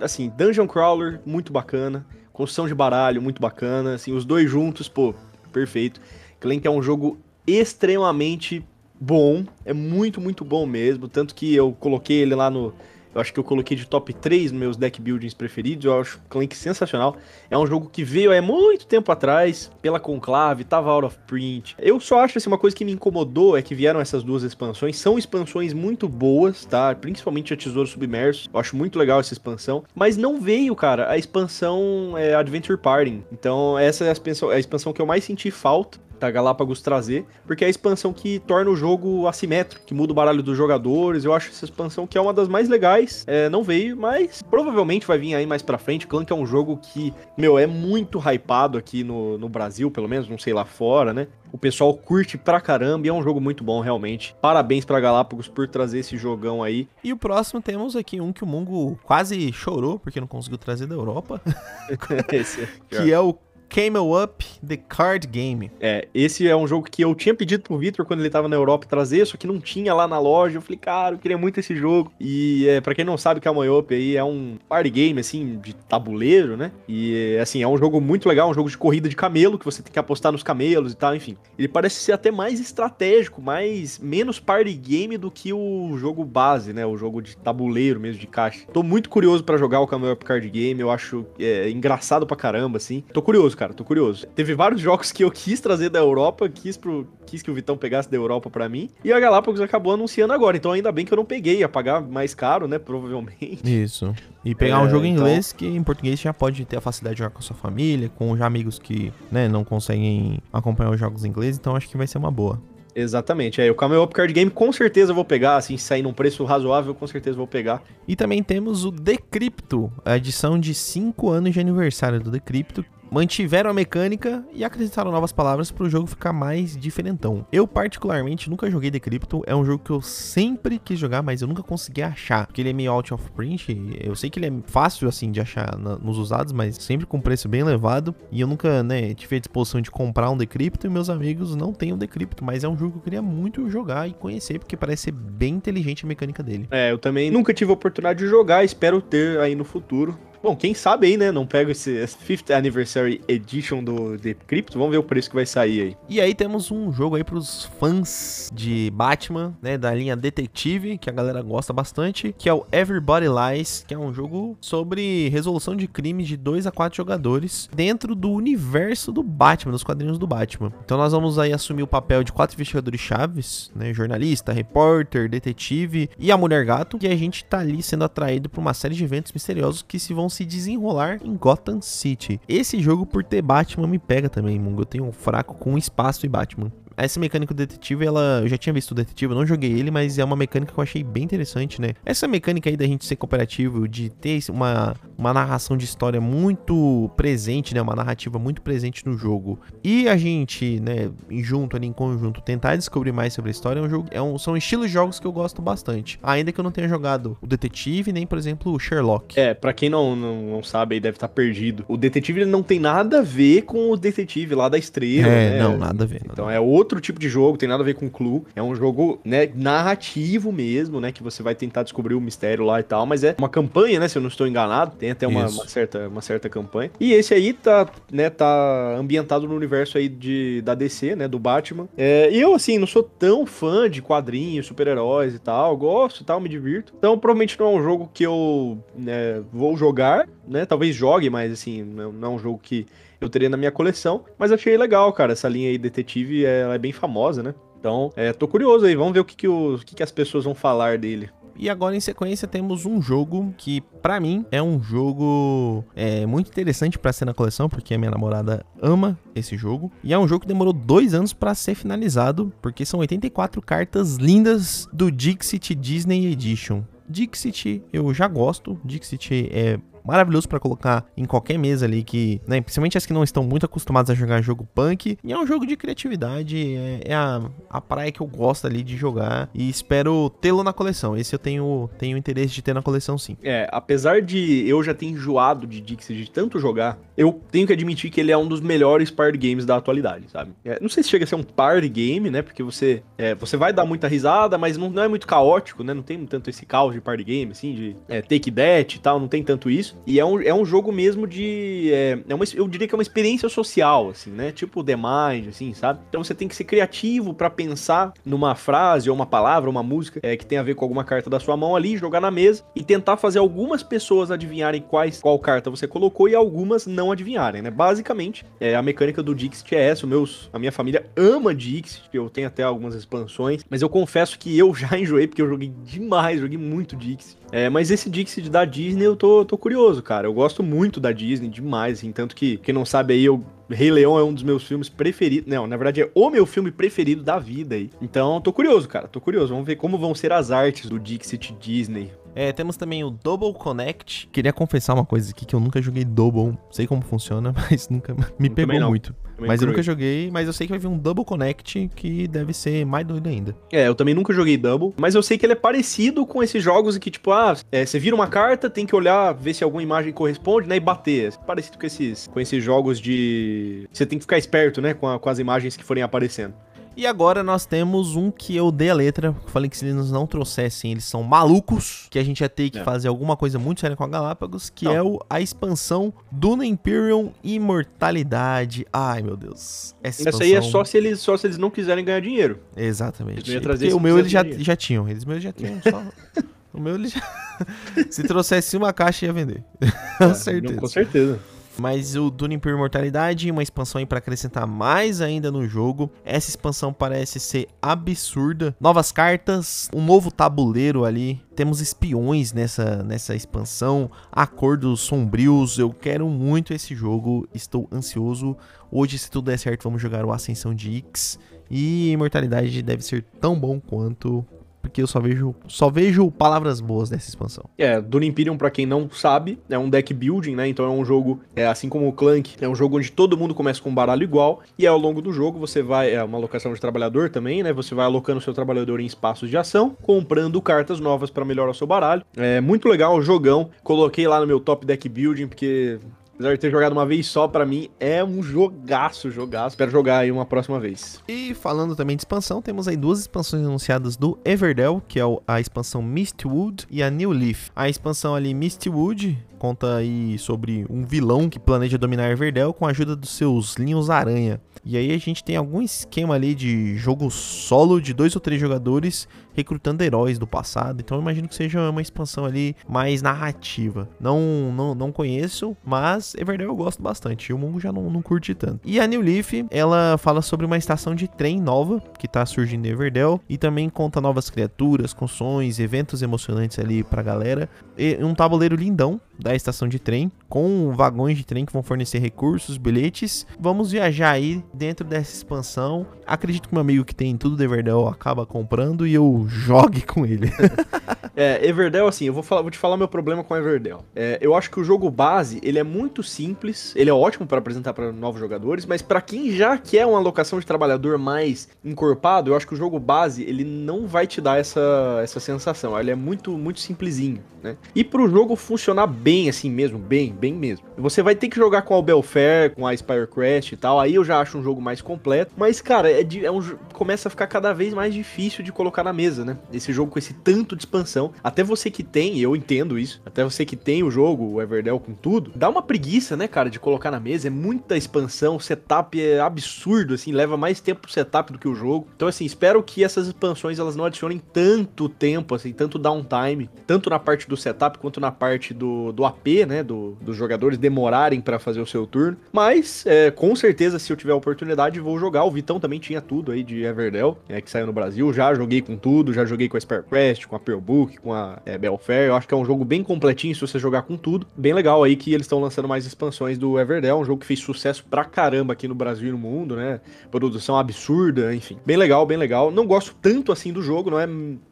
assim, Dungeon Crawler, muito bacana. Construção de baralho, muito bacana. Assim, os dois juntos, pô, perfeito. Clank é um jogo extremamente bom. É muito, muito bom mesmo. Tanto que eu coloquei ele lá no, eu acho que eu coloquei de top 3 nos meus deck buildings preferidos. Eu acho Clank sensacional. É um jogo que veio há muito tempo atrás, pela Conclave, tava out of print. Eu só acho assim, uma coisa que me incomodou é que vieram essas duas expansões. São expansões muito boas, tá? Principalmente a Tesouro Submerso. Eu acho muito legal essa expansão. Mas não veio, cara, a expansão é, Adventure Party. Então, essa é a expansão, é a expansão que eu mais senti falta da Galápagos trazer, porque é a expansão que torna o jogo assimétrico, que muda o baralho dos jogadores. Eu acho essa expansão que é uma das mais legais. É, não veio, mas provavelmente vai vir aí mais pra frente. Clank é um jogo que, meu, é muito hypado aqui no, no Brasil, pelo menos, não sei lá fora, né? O pessoal curte pra caramba e é um jogo muito bom, realmente. Parabéns pra Galápagos por trazer esse jogão aí. E o próximo temos aqui um que o Mungo quase chorou porque não conseguiu trazer da Europa. que é o Camel Up The Card Game. É, esse é um jogo que eu tinha pedido pro Victor quando ele tava na Europa trazer, só que não tinha lá na loja. Eu falei, cara, eu queria muito esse jogo. E é, para quem não sabe, Camel Up aí é um party game, assim, de tabuleiro, né? E, assim, é um jogo muito legal, um jogo de corrida de camelo, que você tem que apostar nos camelos e tal, enfim. Ele parece ser até mais estratégico, mais menos party game do que o jogo base, né? O jogo de tabuleiro mesmo, de caixa. Tô muito curioso para jogar o Camel Up Card Game, eu acho é, engraçado pra caramba, assim. Tô curioso, cara, tô curioso. Teve vários jogos que eu quis trazer da Europa, quis, pro, quis que o Vitão pegasse da Europa para mim, e a Galápagos acabou anunciando agora, então ainda bem que eu não peguei, ia pagar mais caro, né, provavelmente. Isso. E pegar é, um jogo em então... inglês que em português já pode ter a facilidade de jogar com a sua família, com já amigos que, né, não conseguem acompanhar os jogos em inglês, então acho que vai ser uma boa. Exatamente. É, o Camel Up Card Game com certeza eu vou pegar, assim, sair num preço razoável, com certeza vou pegar. E também temos o Decrypto, a edição de 5 anos de aniversário do Decrypto, mantiveram a mecânica e acrescentaram novas palavras para o jogo ficar mais diferentão. Eu, particularmente, nunca joguei Decrypto. É um jogo que eu sempre quis jogar, mas eu nunca consegui achar. Porque ele é meio out of print. Eu sei que ele é fácil, assim, de achar na, nos usados, mas sempre com preço bem elevado. E eu nunca, né, tive a disposição de comprar um Decrypto. E meus amigos não têm um Decrypto. Mas é um jogo que eu queria muito jogar e conhecer, porque parece ser bem inteligente a mecânica dele. É, eu também nunca tive a oportunidade de jogar. Espero ter aí no futuro. Bom, quem sabe aí, né? Não pega esse 5th Anniversary Edition do The Crypto. Vamos ver o preço que vai sair aí. E aí temos um jogo aí pros fãs de Batman, né? Da linha Detetive, que a galera gosta bastante, que é o Everybody Lies, que é um jogo sobre resolução de crimes de 2 a 4 jogadores dentro do universo do Batman, dos quadrinhos do Batman. Então nós vamos aí assumir o papel de quatro investigadores chaves, né? Jornalista, repórter, detetive e a Mulher Gato, e a gente tá ali sendo atraído por uma série de eventos misteriosos que se vão se desenrolar em Gotham City. Esse jogo, por ter Batman, me pega também, Mungo. Eu tenho um fraco com espaço e Batman essa mecânica do detetive, ela. Eu já tinha visto o detetive, eu não joguei ele, mas é uma mecânica que eu achei bem interessante, né? Essa mecânica aí da gente ser cooperativo, de ter uma, uma narração de história muito presente, né? Uma narrativa muito presente no jogo. E a gente, né, junto ali em conjunto, tentar descobrir mais sobre a história é um jogo. É um, são estilos de jogos que eu gosto bastante. Ainda que eu não tenha jogado o detetive, nem, por exemplo, o Sherlock. É, para quem não, não, não, sabe aí, deve estar tá perdido. O detetive ele não tem nada a ver com o detetive lá da estrela. É, né? não, nada a ver. Então é outro outro tipo de jogo, tem nada a ver com Clue. É um jogo, né, narrativo mesmo, né, que você vai tentar descobrir o mistério lá e tal, mas é uma campanha, né, se eu não estou enganado, tem até uma, uma certa, uma certa campanha. E esse aí tá, né, tá ambientado no universo aí de, da DC, né, do Batman. É, e eu, assim, não sou tão fã de quadrinhos, super-heróis e tal, gosto e tal, me divirto. Então, provavelmente não é um jogo que eu né, vou jogar, né, talvez jogue, mas, assim, não, não é um jogo que eu teria na minha coleção. Mas achei legal, cara. Essa linha aí detetive é, é bem famosa, né? Então, é, tô curioso aí. Vamos ver o que, que, os, o que, que as pessoas vão falar dele. E agora em sequência temos um jogo que para mim é um jogo é, muito interessante para ser na coleção, porque a minha namorada ama esse jogo. E é um jogo que demorou dois anos para ser finalizado, porque são 84 cartas lindas do Dixit Disney Edition. Dixit eu já gosto, Dixit é maravilhoso para colocar em qualquer mesa ali que, né, principalmente as que não estão muito acostumadas a jogar jogo punk. E é um jogo de criatividade, é, é a, a praia que eu gosto ali de jogar e espero tê-lo na coleção. Esse eu tenho, tenho interesse de ter na coleção sim. É, apesar de eu já ter enjoado de Dixie de tanto jogar, eu tenho que admitir que ele é um dos melhores party games da atualidade, sabe? É, não sei se chega a ser um party game, né? Porque você, é, você vai dar muita risada, mas não, não é muito caótico, né? Não tem tanto esse caos de party game, assim, de é, take that e tal, não tem tanto isso. E é um, é um jogo mesmo de. É, é uma, eu diria que é uma experiência social, assim, né? Tipo The Mind, assim, sabe? Então você tem que ser criativo para pensar numa frase ou uma palavra, uma música é, que tem a ver com alguma carta da sua mão ali, jogar na mesa e tentar fazer algumas pessoas adivinharem quais, qual carta você colocou e algumas não adivinharem, né? Basicamente, é, a mecânica do Dixit é essa. Meus, a minha família ama Dixit, eu tenho até algumas expansões, mas eu confesso que eu já enjoei porque eu joguei demais, joguei muito Dixit. É, mas esse Dixit da Disney eu tô, tô curioso, cara. Eu gosto muito da Disney demais, assim, tanto que, quem não sabe aí, eu Rei Leão é um dos meus filmes preferidos. Não, na verdade é o meu filme preferido da vida aí. Então, tô curioso, cara. Tô curioso. Vamos ver como vão ser as artes do Dixit Disney. É, temos também o Double Connect. Queria confessar uma coisa aqui que eu nunca joguei Double. Sei como funciona, mas nunca me eu pegou muito. Também mas eu nunca joguei, mas eu sei que vai vir um Double Connect que deve ser mais doido ainda. É, eu também nunca joguei Double, mas eu sei que ele é parecido com esses jogos que, tipo, ah, é, você vira uma carta, tem que olhar, ver se alguma imagem corresponde, né, e bater. É parecido com esses, com esses jogos de... Você tem que ficar esperto, né, com, a, com as imagens que forem aparecendo. E agora nós temos um que eu dei a letra, falei que se eles não trouxessem, eles são malucos, que a gente ia ter que é. fazer alguma coisa muito séria com a Galápagos, que não. é o, a expansão Duna Imperium Imortalidade. Ai, meu Deus. Essa expansão... aí é só se, eles, só se eles não quiserem ganhar dinheiro. Exatamente. Porque o meu eles já, já tinham, eles meus já tinham só... o meu eles já... se trouxesse uma caixa ia vender. com é, certeza. Não, com certeza. Mas o Dune por Imortalidade, uma expansão aí para acrescentar mais ainda no jogo. Essa expansão parece ser absurda. Novas cartas, um novo tabuleiro ali. Temos espiões nessa, nessa expansão, acordos sombrios. Eu quero muito esse jogo, estou ansioso. Hoje, se tudo der certo, vamos jogar o Ascensão de X. E Imortalidade deve ser tão bom quanto porque eu só vejo, só vejo palavras boas dessa expansão. É, Dune Imperium, pra quem não sabe, é um deck building, né? Então é um jogo, é assim como o Clank, é um jogo onde todo mundo começa com um baralho igual, e ao longo do jogo você vai, é uma alocação de trabalhador também, né? Você vai alocando seu trabalhador em espaços de ação, comprando cartas novas para melhorar o seu baralho. É muito legal o jogão. Coloquei lá no meu top deck building, porque Apesar de ter jogado uma vez só, para mim é um jogaço, jogaço. Espero jogar aí uma próxima vez. E falando também de expansão, temos aí duas expansões anunciadas do Everdell, que é a expansão Mistwood e a New Leaf. A expansão ali Mistwood conta aí sobre um vilão que planeja dominar Everdell com a ajuda dos seus linhos aranha. E aí a gente tem algum esquema ali de jogo solo de dois ou três jogadores recrutando heróis do passado. Então eu imagino que seja uma expansão ali mais narrativa. Não não, não conheço, mas Everdell eu gosto bastante. E o Mungo já não, não curte tanto. E a New Leaf, ela fala sobre uma estação de trem nova que tá surgindo em Everdell e também conta novas criaturas, construções, eventos emocionantes ali pra galera. E um tabuleiro lindão da estação de trem, com vagões de trem que vão fornecer recursos, bilhetes. Vamos viajar aí dentro dessa expansão. Acredito que meu amigo que tem tudo de Everdell acaba comprando e eu jogue com ele. é, Everdell, assim, eu vou, falar, vou te falar meu problema com Everdell. É, eu acho que o jogo base, ele é muito simples, ele é ótimo para apresentar para novos jogadores, mas para quem já quer uma alocação de trabalhador mais encorpado, eu acho que o jogo base, ele não vai te dar essa, essa sensação. Ele é muito, muito simplesinho, né? E pro jogo funcionar bem, assim mesmo, bem, bem mesmo. Você vai ter que jogar com a Belfair, com a Spirecraft e tal, aí eu já acho um jogo mais completo, mas, cara, é, de, é um, começa a ficar cada vez mais difícil de colocar na mesa, né? Esse jogo com esse tanto de expansão. Até você que tem, eu entendo isso, até você que tem o jogo, o Everdell com tudo, dá uma preguiça, né, cara, de colocar na mesa. É muita expansão, o setup é absurdo, assim, leva mais tempo pro setup do que o jogo. Então, assim, espero que essas expansões elas não adicionem tanto tempo, assim, tanto downtime, tanto na parte do setup quanto na parte do, do AP, né, do, dos jogadores demorarem para fazer o seu turno. Mas, é, com certeza, se eu tiver a oportunidade, vou jogar. O Vitão também tinha tudo aí de Everdell, é, que saiu no Brasil. Já joguei com tudo, já joguei com a Sparecraft, com a Pearlbook, com a é, Belfair. Eu acho que é um jogo bem completinho se você jogar com tudo. Bem legal aí que eles estão lançando mais expansões do Everdell, um jogo que fez sucesso pra caramba aqui no Brasil e no mundo, né? Produção absurda, enfim. Bem legal, bem legal. Não gosto tanto assim do jogo, não é,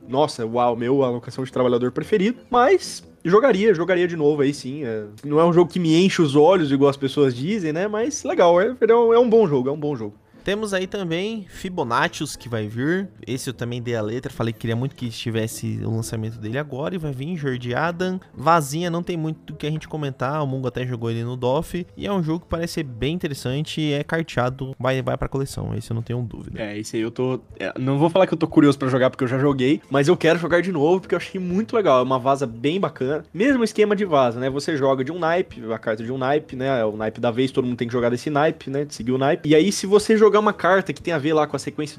nossa, uau, meu alocação de trabalhador preferido, mas jogaria, jogaria de novo aí sim. É, não é um jogo que me enche os olhos, igual as pessoas dizem, né? Mas legal, é, é um bom jogo, é um bom jogo. Temos aí também Fibonaccius que vai vir. Esse eu também dei a letra, falei que queria muito que estivesse o lançamento dele agora e vai vir Jordi Adam. Vazinha não tem muito do que a gente comentar, o Mungo até jogou ele no DOF e é um jogo que parece ser bem interessante e é carteado, vai vai para coleção. Esse eu não tenho dúvida. É, esse aí eu tô, é, não vou falar que eu tô curioso para jogar porque eu já joguei, mas eu quero jogar de novo porque eu achei muito legal, é uma vaza bem bacana. Mesmo esquema de vaza, né? Você joga de um naipe, a carta de um naipe, né? É o naipe da vez, todo mundo tem que jogar desse naipe, né? Seguir o naipe. E aí se você jogar jogar uma carta que tem a ver lá com a sequência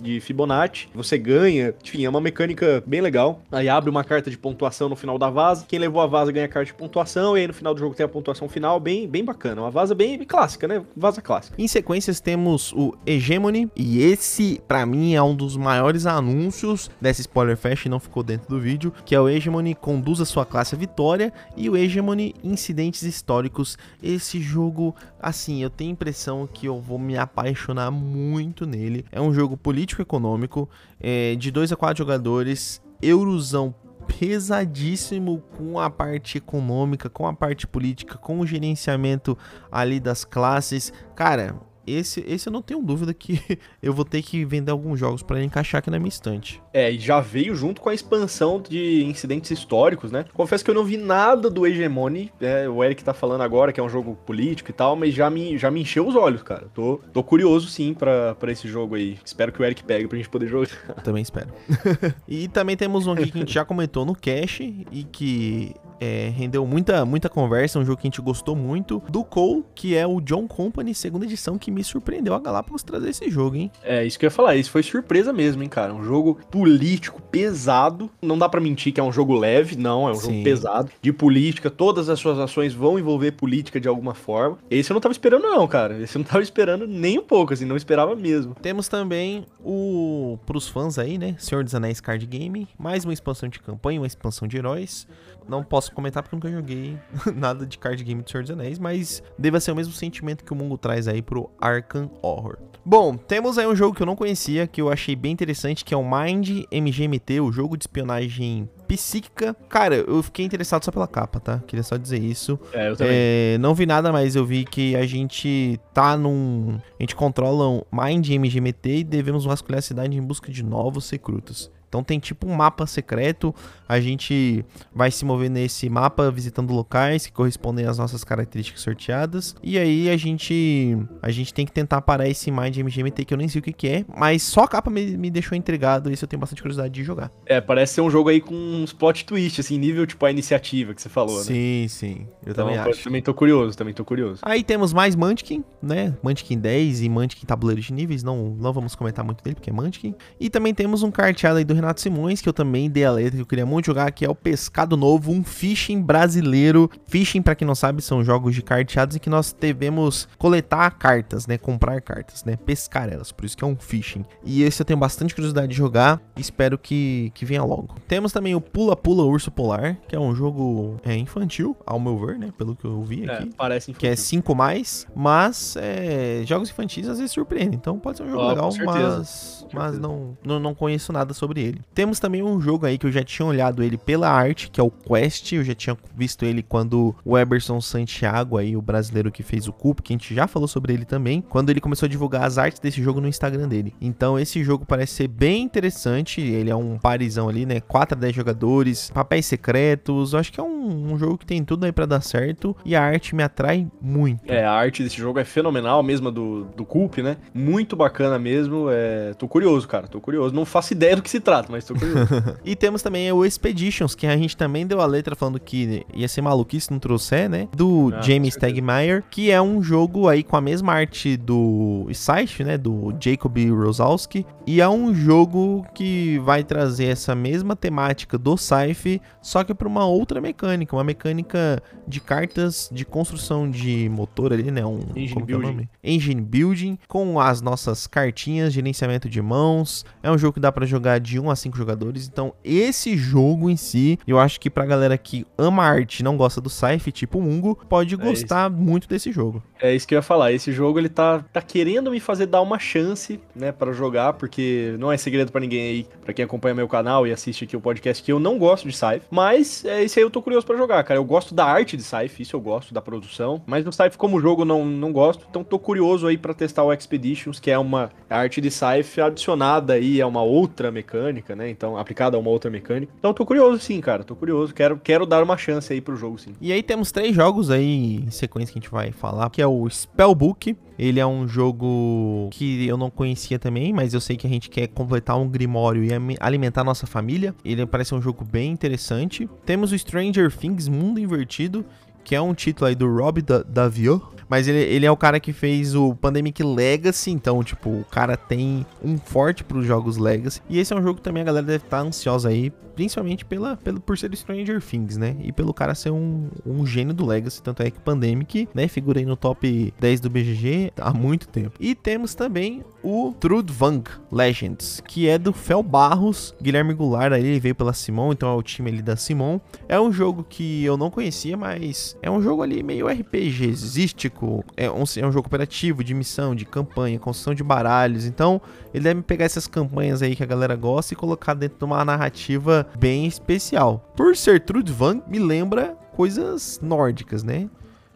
de Fibonacci, você ganha. Enfim, é uma mecânica bem legal. Aí abre uma carta de pontuação no final da vaza. Quem levou a vaza ganha a carta de pontuação. E aí no final do jogo tem a pontuação final. Bem, bem bacana. Uma vaza bem, bem clássica, né? Vaza clássica. Em sequências temos o Hegemony. E esse, para mim, é um dos maiores anúncios dessa Spoiler Fest. Não ficou dentro do vídeo. Que é o Hegemony conduz a sua classe à vitória. E o Hegemony Incidentes Históricos. Esse jogo, assim, eu tenho a impressão que eu vou me apaixonar apaixonar muito nele. É um jogo político-econômico, é, de 2 a 4 jogadores, eurozão pesadíssimo com a parte econômica, com a parte política, com o gerenciamento ali das classes. Cara, esse, esse eu não tenho dúvida que eu vou ter que vender alguns jogos para encaixar aqui na minha estante. É, e já veio junto com a expansão de incidentes históricos, né? Confesso que eu não vi nada do Hegemony, é, o Eric tá falando agora que é um jogo político e tal, mas já me, já me encheu os olhos, cara. Tô, tô curioso sim para esse jogo aí. Espero que o Eric pegue pra gente poder jogar. Também espero. e também temos um aqui que a gente já comentou no cache e que é, rendeu muita, muita conversa, um jogo que a gente gostou muito, do Cole, que é o John Company, segunda edição, que me surpreendeu a Galápagos trazer esse jogo, hein? É, isso que eu ia falar, isso foi surpresa mesmo, hein, cara. Um jogo político pesado, não dá para mentir que é um jogo leve, não, é um Sim. jogo pesado, de política, todas as suas ações vão envolver política de alguma forma. Esse eu não tava esperando não, cara, esse eu não tava esperando nem um pouco, assim, não esperava mesmo. Temos também o, pros fãs aí, né, Senhor dos Anéis Card Game, mais uma expansão de campanha, uma expansão de heróis, não posso comentar porque nunca joguei nada de card game do Senhor dos Anéis, mas deva ser o mesmo sentimento que o Mungo traz aí pro Arkham Horror. Bom, temos aí um jogo que eu não conhecia, que eu achei bem interessante, que é o Mind MGMT, o jogo de espionagem psíquica. Cara, eu fiquei interessado só pela capa, tá? Queria só dizer isso. É, eu também. É, não vi nada, mas eu vi que a gente tá num. A gente controla um Mind MGMT e devemos vasculhar a cidade em busca de novos secrutos. Então tem tipo um mapa secreto, a gente vai se mover nesse mapa visitando locais que correspondem às nossas características sorteadas. E aí a gente a gente tem que tentar parar esse Mind MGMT que eu nem sei o que, que é, mas só a capa me, me deixou intrigado, isso eu tenho bastante curiosidade de jogar. É, parece ser um jogo aí com uns plot twist, assim, nível tipo a iniciativa que você falou, sim, né? Sim, Eu então, também acho. também tô curioso, também tô curioso. Aí temos mais Munchkin, né? Munchkin 10 e Munchkin Tabuleiro de Níveis, não, não vamos comentar muito dele porque é Munchkin. E também temos um carteado aí do Renato Simões que eu também dei a letra, que eu queria muito jogar, que é o Pescado Novo, um fishing brasileiro. Fishing, para quem não sabe, são jogos de carteados em que nós devemos coletar cartas, né? Comprar cartas, né? Pescar elas, por isso que é um fishing. E esse eu tenho bastante curiosidade de jogar, espero que, que venha logo. Temos também o Pula Pula Urso Polar, que é um jogo é, infantil, ao meu ver, né? Pelo que eu vi aqui. É, parece Que é 5 mais, mas é, jogos infantis às vezes surpreendem. Então pode ser um jogo com legal, mas, mas não, não, não conheço nada sobre ele. Temos também um jogo aí que eu já tinha olhado ele pela arte, que é o Quest. Eu já tinha visto ele quando o Eberson Santiago, aí, o brasileiro que fez o Cup, que a gente já falou sobre ele também, quando ele começou a divulgar as artes desse jogo no Instagram dele. Então esse jogo parece ser bem interessante. Ele é um parizão ali, né? 4 a 10 jogadores, papéis secretos. Eu acho que é um, um jogo que tem tudo aí pra dar certo. E a arte me atrai muito. É, a arte desse jogo é fenomenal, mesmo do, do Culp, né? Muito bacana mesmo. É... Tô curioso, cara. Tô curioso. Não faço ideia do que se trata, mas tô curioso. E temos também o Expeditions, que a gente também deu a letra falando que ia ser maluquice se não trouxer, né? Do Ah, James. Stegmaier, que é um jogo aí com a mesma arte do Scythe, né? Do Jacob Rosalski. E é um jogo que vai trazer essa mesma temática do Scythe, só que para uma outra mecânica, uma mecânica de cartas de construção de motor ali, né? Um Engine é building. nome? Engine Building, com as nossas cartinhas, gerenciamento de mãos. É um jogo que dá pra jogar de 1 a 5 jogadores. Então, esse jogo em si, eu acho que pra galera que ama arte e não gosta do sci tipo Mungo, pode É gostar muito desse jogo. É isso que eu ia falar. Esse jogo ele tá, tá querendo me fazer dar uma chance, né, para jogar, porque não é segredo pra ninguém aí, pra quem acompanha meu canal e assiste aqui o podcast, que eu não gosto de Scythe. Mas é esse aí eu tô curioso pra jogar, cara. Eu gosto da arte de Scythe, isso eu gosto, da produção. Mas do Scythe como jogo não, não gosto. Então tô curioso aí pra testar o Expeditions, que é uma arte de Scythe adicionada aí a uma outra mecânica, né? Então, aplicada a uma outra mecânica. Então tô curioso sim, cara. Tô curioso. Quero, quero dar uma chance aí pro jogo, sim. E aí temos três jogos aí em sequência que a gente vai falar, que é o Spellbook. Ele é um jogo que eu não conhecia também, mas eu sei que a gente quer completar um grimório e alimentar nossa família. Ele parece um jogo bem interessante. Temos o Stranger Things Mundo Invertido, que é um título aí do Rob Da- Davio. Mas ele, ele é o cara que fez o Pandemic Legacy, então, tipo, o cara tem um forte pros jogos Legacy. E esse é um jogo que também a galera deve estar ansiosa aí, principalmente pela, pelo, por ser Stranger Things, né? E pelo cara ser um, um gênio do Legacy, tanto é que Pandemic, né, figura aí no top 10 do BGG há muito tempo. E temos também o Trudvang Legends, que é do Fel Barros, Guilherme Goulart, ele veio pela Simon, então é o time ali da Simon. É um jogo que eu não conhecia, mas é um jogo ali meio RPGístico, é um, é um jogo cooperativo, de missão, de campanha, construção de baralhos, então ele deve pegar essas campanhas aí que a galera gosta e colocar dentro de uma narrativa bem especial. Por ser Trudvang, me lembra coisas nórdicas, né?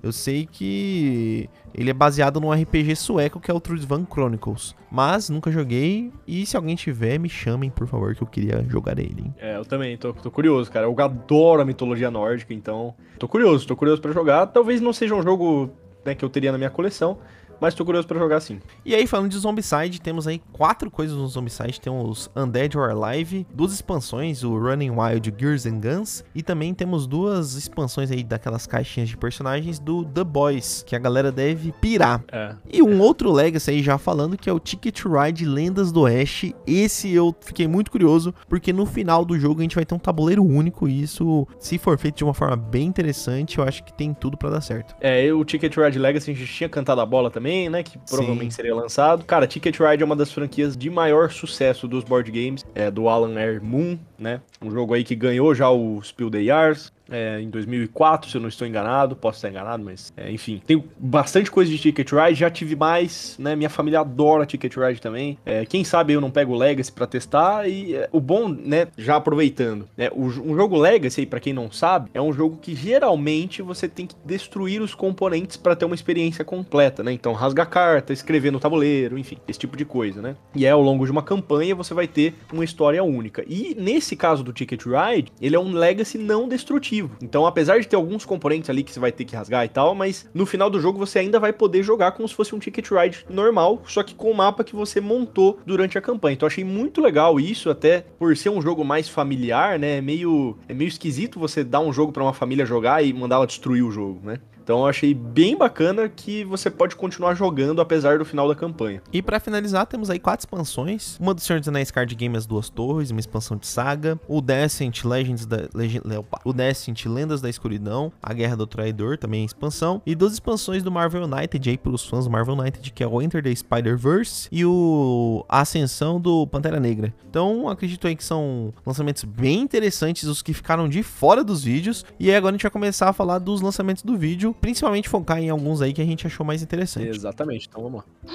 Eu sei que ele é baseado num RPG sueco que é o Trudvang Chronicles, mas nunca joguei e se alguém tiver, me chamem, por favor, que eu queria jogar ele. hein? É, eu também, tô, tô curioso, cara. Eu adoro a mitologia nórdica, então. Tô curioso, tô curioso pra jogar. Talvez não seja um jogo né, que eu teria na minha coleção, mas tô curioso pra jogar sim. E aí, falando de Zombicide, temos aí quatro coisas no Zombicide. Temos Undead or Alive, duas expansões, o Running Wild Gears and Guns, e também temos duas expansões aí daquelas caixinhas de personagens do The Boys, que a galera deve pirar. É. E um outro Legacy aí já falando que é o Ticket to Ride Lendas do Oeste. Esse eu fiquei muito curioso, porque no final do jogo a gente vai ter um tabuleiro único e isso, se for feito de uma forma bem interessante, eu acho que tem tudo pra dar certo. É, e o Ticket Ride Legacy a gente tinha cantado a bola também, né? Que provavelmente Sim. seria lançado. Cara, Ticket Ride é uma das franquias de maior sucesso dos board games, é do Alan Air Moon, né? Um jogo aí que ganhou já o Spiel the Yars. É, em 2004, se eu não estou enganado, posso estar enganado, mas é, enfim, tenho bastante coisa de Ticket Ride, já tive mais, né? Minha família adora Ticket Ride também. É, quem sabe eu não pego Legacy para testar e é, o bom, né, já aproveitando, né, o, um jogo Legacy para quem não sabe, é um jogo que geralmente você tem que destruir os componentes para ter uma experiência completa, né? Então rasga a carta, escrever no tabuleiro, enfim, esse tipo de coisa, né? E é ao longo de uma campanha você vai ter uma história única. E nesse caso do Ticket Ride, ele é um Legacy não destrutivo. Então, apesar de ter alguns componentes ali que você vai ter que rasgar e tal, mas no final do jogo você ainda vai poder jogar como se fosse um Ticket Ride normal, só que com o mapa que você montou durante a campanha. Então, achei muito legal isso, até por ser um jogo mais familiar, né? É meio, é meio esquisito você dar um jogo para uma família jogar e mandar ela destruir o jogo, né? Então eu achei bem bacana que você pode continuar jogando apesar do final da campanha. E para finalizar, temos aí quatro expansões: uma do Senhor dos Anéis Card Game As Duas Torres, uma expansão de saga, o Descent Legends da Legend, o Descent Lendas da Escuridão, a Guerra do Traidor, também expansão, e duas expansões do Marvel United aí para os fãs do Marvel United, que é o Enter the Spider-Verse e o a Ascensão do Pantera Negra. Então, acredito aí que são lançamentos bem interessantes os que ficaram de fora dos vídeos, e agora a gente vai começar a falar dos lançamentos do vídeo principalmente focar em alguns aí que a gente achou mais interessante. Exatamente, então vamos lá.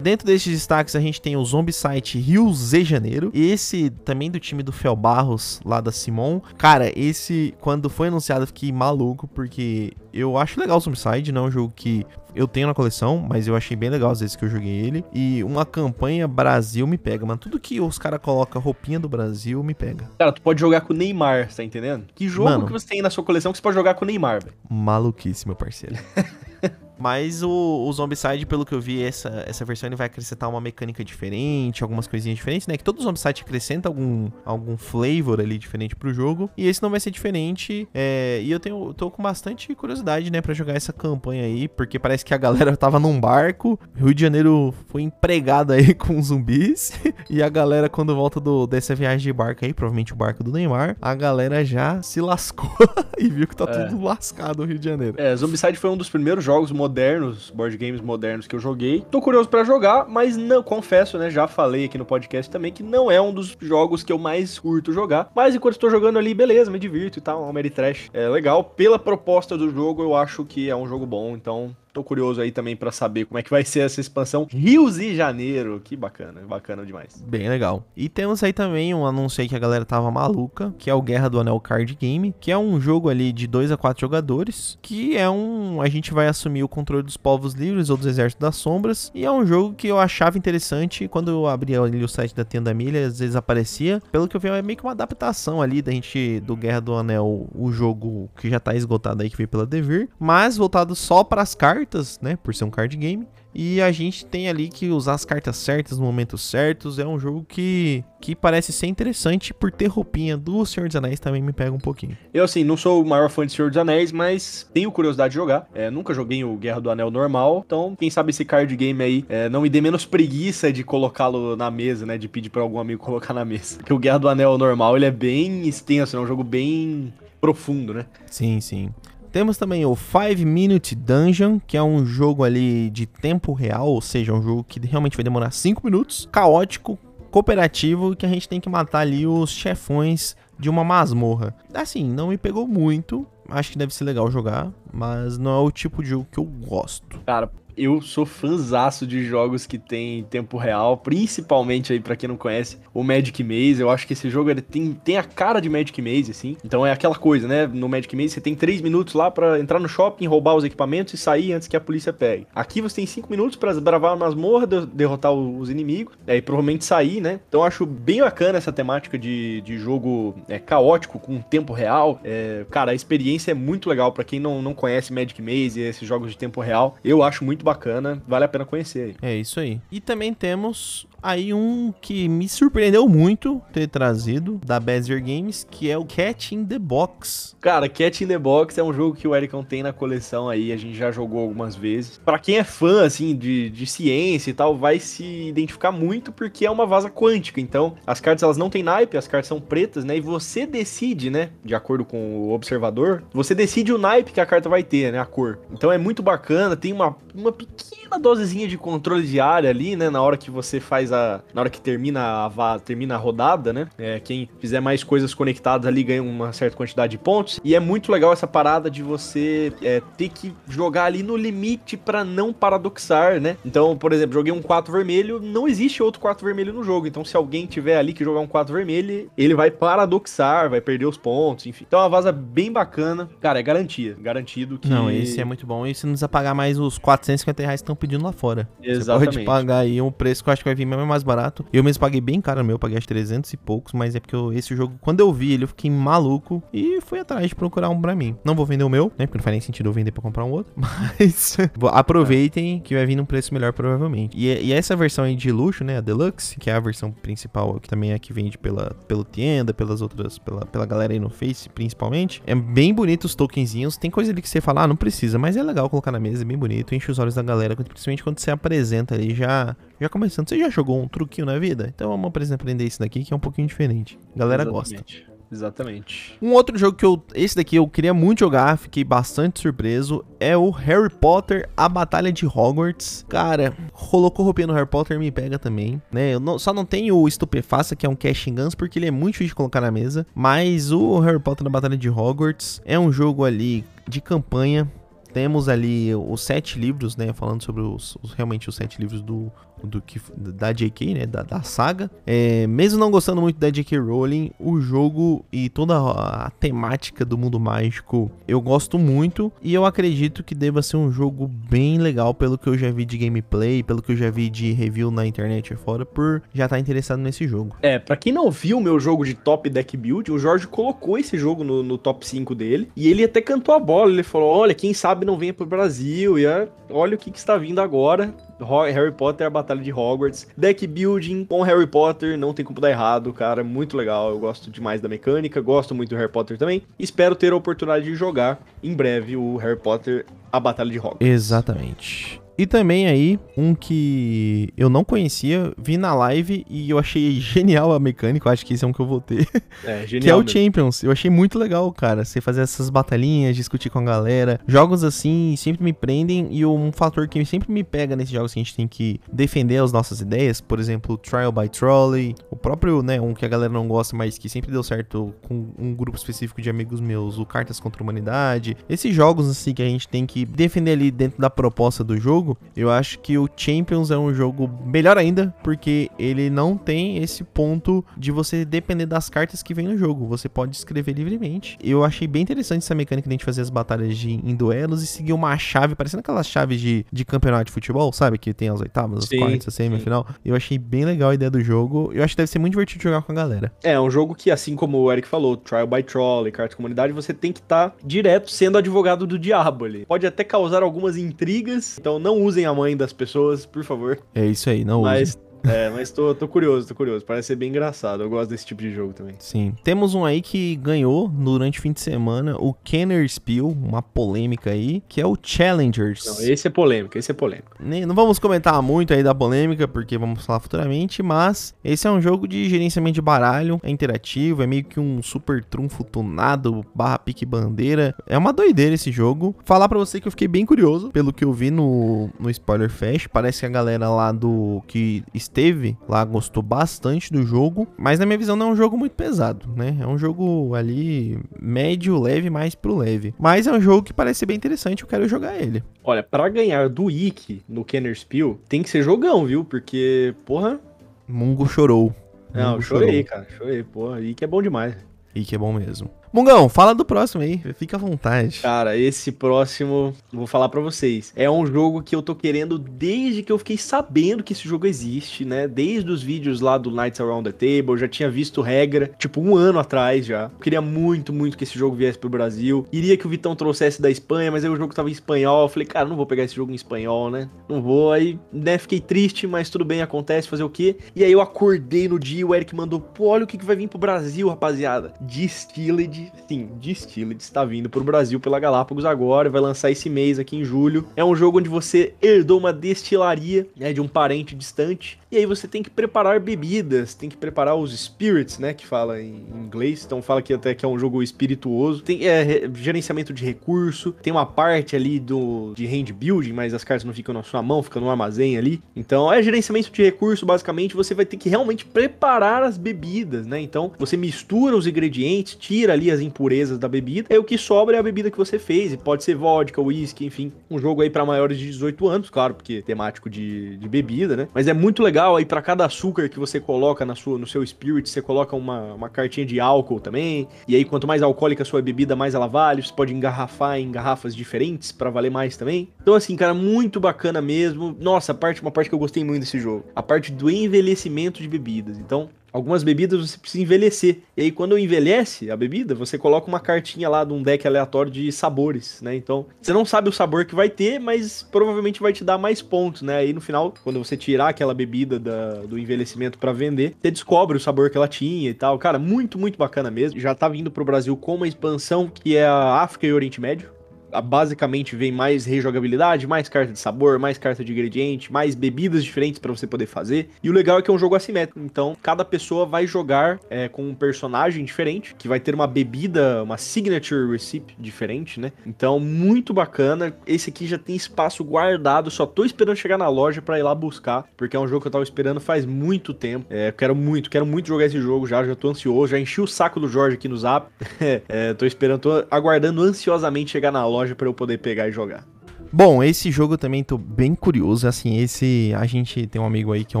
Dentro desses destaques a gente tem o Zombicide Rio Z Janeiro. Esse também do time do Fel Barros, lá da Simon. Cara, esse, quando foi anunciado, eu fiquei maluco, porque eu acho legal o Zombicide, não é um jogo que eu tenho na coleção, mas eu achei bem legal às vezes que eu joguei ele. E uma campanha Brasil me pega, mano. Tudo que os caras colocam roupinha do Brasil me pega. Cara, tu pode jogar com o Neymar, tá entendendo? Que jogo mano, que você tem na sua coleção que você pode jogar com o Neymar, velho? Maluquice, meu parceiro. Mas o, o Zombicide, pelo que eu vi, essa, essa versão ele vai acrescentar uma mecânica diferente, algumas coisinhas diferentes, né? Que todo Zombicide acrescenta algum, algum flavor ali diferente pro jogo. E esse não vai ser diferente. É, e eu tenho, tô com bastante curiosidade, né, pra jogar essa campanha aí, porque parece que a galera tava num barco. Rio de Janeiro foi empregado aí com zumbis. e a galera, quando volta do, dessa viagem de barco aí, provavelmente o barco do Neymar, a galera já se lascou e viu que tá é. tudo lascado no Rio de Janeiro. É, Zombicide foi um dos primeiros jogos modernos, board games modernos que eu joguei. Tô curioso para jogar, mas não confesso, né? Já falei aqui no podcast também que não é um dos jogos que eu mais curto jogar. Mas enquanto estou jogando ali, beleza, me divirto e tal. Um Trash é legal. Pela proposta do jogo, eu acho que é um jogo bom, então Tô curioso aí também para saber como é que vai ser essa expansão Rios e Janeiro. Que bacana, bacana demais. Bem legal. E temos aí também um anúncio aí que a galera tava maluca, que é o Guerra do Anel Card Game, que é um jogo ali de 2 a 4 jogadores, que é um a gente vai assumir o controle dos povos livres ou dos exércitos das sombras, e é um jogo que eu achava interessante quando eu abria ali o site da Tenda Milha, às vezes aparecia. Pelo que eu vi, é meio que uma adaptação ali da gente do Guerra do Anel, o jogo que já tá esgotado aí que veio pela Devir, mas voltado só para as cartas cartas, né? Por ser um card game. E a gente tem ali que usar as cartas certas no momento certos. É um jogo que, que parece ser interessante por ter roupinha do Senhor dos Anéis também me pega um pouquinho. Eu, assim, não sou o maior fã de Senhor dos Anéis, mas tenho curiosidade de jogar. É, nunca joguei o Guerra do Anel normal, então quem sabe esse card game aí é, não me dê menos preguiça de colocá-lo na mesa, né? De pedir para algum amigo colocar na mesa. Porque o Guerra do Anel normal, ele é bem extenso, é um jogo bem profundo, né? Sim, sim. Temos também o 5 Minute Dungeon, que é um jogo ali de tempo real, ou seja, um jogo que realmente vai demorar 5 minutos, caótico, cooperativo, que a gente tem que matar ali os chefões de uma masmorra. Assim, não me pegou muito, acho que deve ser legal jogar, mas não é o tipo de jogo que eu gosto. Cara, eu sou fanzaço de jogos que tem tempo real, principalmente aí para quem não conhece, o Magic Maze. Eu acho que esse jogo ele tem, tem a cara de Magic Maze, assim. Então é aquela coisa, né? No Magic Maze você tem 3 minutos lá para entrar no shopping, roubar os equipamentos e sair antes que a polícia pegue. Aqui você tem 5 minutos para bravar uma masmorra, derrotar os inimigos, e provavelmente sair, né? Então eu acho bem bacana essa temática de, de jogo é, caótico, com tempo real. É, cara, a experiência é muito legal para quem não, não conhece Magic Maze e esses jogos de tempo real. Eu acho muito bacana, vale a pena conhecer aí. É isso aí. E também temos aí um que me surpreendeu muito ter trazido da Bezier Games, que é o Cat in the Box. Cara, Cat in the Box é um jogo que o Ericão tem na coleção aí, a gente já jogou algumas vezes. Para quem é fã, assim, de, de ciência e tal, vai se identificar muito porque é uma vaza quântica. Então, as cartas elas não têm naipe, as cartas são pretas, né? E você decide, né, de acordo com o observador, você decide o naipe que a carta vai ter, né, a cor. Então é muito bacana, tem uma, uma pequena dosezinha de controle de área ali, né, na hora que você faz vaza, na hora que termina a termina a rodada, né? É, quem fizer mais coisas conectadas ali ganha uma certa quantidade de pontos. E é muito legal essa parada de você é, ter que jogar ali no limite para não paradoxar, né? Então, por exemplo, joguei um 4 vermelho, não existe outro 4 vermelho no jogo. Então, se alguém tiver ali que jogar um 4 vermelho, ele vai paradoxar, vai perder os pontos, enfim. Então, é uma vaza bem bacana. Cara, é garantia. Garantido que. Não, esse é muito bom. E se não precisa pagar mais os 450 reais que estão pedindo lá fora. Exatamente. Você pode pagar aí um preço que eu acho que vai vir mesmo mais barato. Eu mesmo paguei bem caro no meu, paguei acho 300 e poucos, mas é porque eu, esse jogo, quando eu vi ele, eu fiquei maluco e fui atrás de procurar um pra mim. Não vou vender o meu, né? Porque não faz nem sentido eu vender pra comprar um outro. Mas aproveitem que vai vir num preço melhor, provavelmente. E, e, essa versão aí de luxo, né? A Deluxe, que é a versão principal, que também é que vende pela, pelo Tienda, pelas outras, pela, pela galera aí no Face, principalmente. É bem bonito os tokenzinhos. Tem coisa ali que você fala, ah, não precisa, mas é legal colocar na mesa, é bem bonito, enche os olhos da galera, principalmente quando você apresenta ali já já começando, você já jogou um truquinho na vida? Então vamos aprender isso daqui que é um pouquinho diferente. A galera Exatamente. gosta. Exatamente. Um outro jogo que eu. Esse daqui eu queria muito jogar, fiquei bastante surpreso. É o Harry Potter, A Batalha de Hogwarts. Cara, rolou roupinha no Harry Potter, me pega também, né? Eu não, só não tenho o Estupefaça, que é um Cash Guns, porque ele é muito difícil de colocar na mesa. Mas o Harry Potter na Batalha de Hogwarts é um jogo ali de campanha. Temos ali os sete livros, né? Falando sobre os, os realmente os sete livros do, do que da JK, né, da, da saga. É, mesmo não gostando muito da JK Rowling, o jogo e toda a, temática do mundo mágico eu gosto muito e eu acredito que deva ser um jogo bem legal pelo que eu já vi de gameplay, pelo que eu já vi de review na internet fora, por já estar tá interessado nesse jogo. É, para quem não viu o meu jogo de top deck build, o Jorge colocou esse jogo no, no top 5 dele e ele até cantou a bola, ele falou: "Olha, quem sabe não venha pro Brasil e olha o que, que está vindo agora. Harry Potter, a Batalha de Hogwarts. Deck building com Harry Potter, não tem como dar errado, cara. Muito legal. Eu gosto demais da mecânica, gosto muito do Harry Potter também. Espero ter a oportunidade de jogar em breve o Harry Potter, a Batalha de Hogwarts. Exatamente. E também aí, um que eu não conhecia, vi na live e eu achei genial a mecânica, eu acho que esse é um que eu vou ter. É, genial. que é o mesmo. Champions. Eu achei muito legal, cara. Você fazer essas batalhinhas, discutir com a galera. Jogos assim sempre me prendem e um fator que sempre me pega nesses jogos que a gente tem que defender as nossas ideias, por exemplo, Trial by Trolley, o próprio, né, um que a galera não gosta, mas que sempre deu certo com um grupo específico de amigos meus, o Cartas contra a Humanidade. Esses jogos assim que a gente tem que defender ali dentro da proposta do jogo jogo, eu acho que o Champions é um jogo melhor ainda, porque ele não tem esse ponto de você depender das cartas que vem no jogo. Você pode escrever livremente. Eu achei bem interessante essa mecânica de a gente fazer as batalhas de, em duelos e seguir uma chave, parecendo aquelas chaves de, de campeonato de futebol, sabe? Que tem as oitavas, as quartas, a semifinal. Eu achei bem legal a ideia do jogo. Eu acho que deve ser muito divertido jogar com a galera. É, um jogo que, assim como o Eric falou, Trial by Troll e Carta Comunidade, você tem que estar tá direto sendo advogado do diabo ali. Pode até causar algumas intrigas, então não usem a mãe das pessoas, por favor. É isso aí, não Mas usem. É, mas tô, tô curioso, tô curioso. Parece ser bem engraçado. Eu gosto desse tipo de jogo também. Sim. Temos um aí que ganhou durante o fim de semana, o Kenner Spiel, uma polêmica aí, que é o Challengers. Não, esse é polêmico, esse é polêmico. Não vamos comentar muito aí da polêmica, porque vamos falar futuramente, mas esse é um jogo de gerenciamento de baralho, é interativo, é meio que um super trunfo tunado, barra pique bandeira. É uma doideira esse jogo. Falar para você que eu fiquei bem curioso, pelo que eu vi no, no Spoiler Fest, parece que a galera lá do que esteve lá gostou bastante do jogo, mas na minha visão não é um jogo muito pesado, né? É um jogo ali médio, leve, mais pro leve. Mas é um jogo que parece ser bem interessante, eu quero jogar ele. Olha, para ganhar do Ikki no Kenner Spiel, tem que ser jogão, viu? Porque, porra... Mungo chorou. Não, Mungo chorei, chorou. cara, chorei, porra. Ikki é bom demais. Ikki é bom mesmo. Mungão, fala do próximo aí, fica à vontade. Cara, esse próximo, vou falar para vocês. É um jogo que eu tô querendo desde que eu fiquei sabendo que esse jogo existe, né? Desde os vídeos lá do Nights Around the Table, eu já tinha visto regra, tipo um ano atrás já. Eu queria muito, muito que esse jogo viesse pro Brasil. Iria que o Vitão trouxesse da Espanha, mas aí o jogo tava em espanhol. Eu falei, cara, não vou pegar esse jogo em espanhol, né? Não vou. Aí, né, fiquei triste, mas tudo bem, acontece, fazer o quê? E aí eu acordei no dia, o Eric mandou, pô, olha o que, que vai vir pro Brasil, rapaziada. Distilled grande, sim, Distilled está vindo pro Brasil pela Galápagos agora, vai lançar esse mês aqui em julho. É um jogo onde você herdou uma destilaria, né, de um parente distante, e aí você tem que preparar bebidas, tem que preparar os spirits, né, que fala em inglês, então fala que até que é um jogo espirituoso. Tem é, gerenciamento de recurso, tem uma parte ali do de hand building, mas as cartas não ficam na sua mão, ficam no armazém ali. Então é gerenciamento de recurso, basicamente, você vai ter que realmente preparar as bebidas, né? Então você mistura os ingredientes, tira ali as impurezas da bebida, e o que sobra é a bebida que você fez, e pode ser vodka, whisky, enfim. Um jogo aí para maiores de 18 anos, claro, porque é temático de, de bebida, né? Mas é muito legal aí para cada açúcar que você coloca na sua, no seu spirit, você coloca uma, uma cartinha de álcool também. E aí quanto mais alcoólica a sua bebida, mais ela vale. Você pode engarrafar em garrafas diferentes para valer mais também. Então assim, cara, muito bacana mesmo. Nossa, parte, uma parte que eu gostei muito desse jogo, a parte do envelhecimento de bebidas. Então, algumas bebidas você precisa envelhecer. E aí, quando envelhece a bebida, você coloca uma cartinha lá de um deck aleatório de sabores, né? Então, você não sabe o sabor que vai ter, mas provavelmente vai te dar mais pontos, né? Aí no final, quando você tirar aquela bebida da, do envelhecimento para vender, você descobre o sabor que ela tinha e tal. Cara, muito, muito bacana mesmo. Já tá vindo pro Brasil com uma expansão que é a África e Oriente Médio basicamente vem mais rejogabilidade, mais carta de sabor, mais carta de ingrediente, mais bebidas diferentes para você poder fazer. E o legal é que é um jogo assimétrico, então cada pessoa vai jogar é, com um personagem diferente, que vai ter uma bebida, uma signature recipe diferente, né? Então, muito bacana. Esse aqui já tem espaço guardado, só tô esperando chegar na loja para ir lá buscar, porque é um jogo que eu tava esperando faz muito tempo. É, quero muito, quero muito jogar esse jogo já, já tô ansioso, já enchi o saco do Jorge aqui no Zap. é, tô esperando, tô aguardando ansiosamente chegar na loja loja para eu poder pegar e jogar. Bom, esse jogo eu também tô bem curioso. Assim, esse. A gente tem um amigo aí que é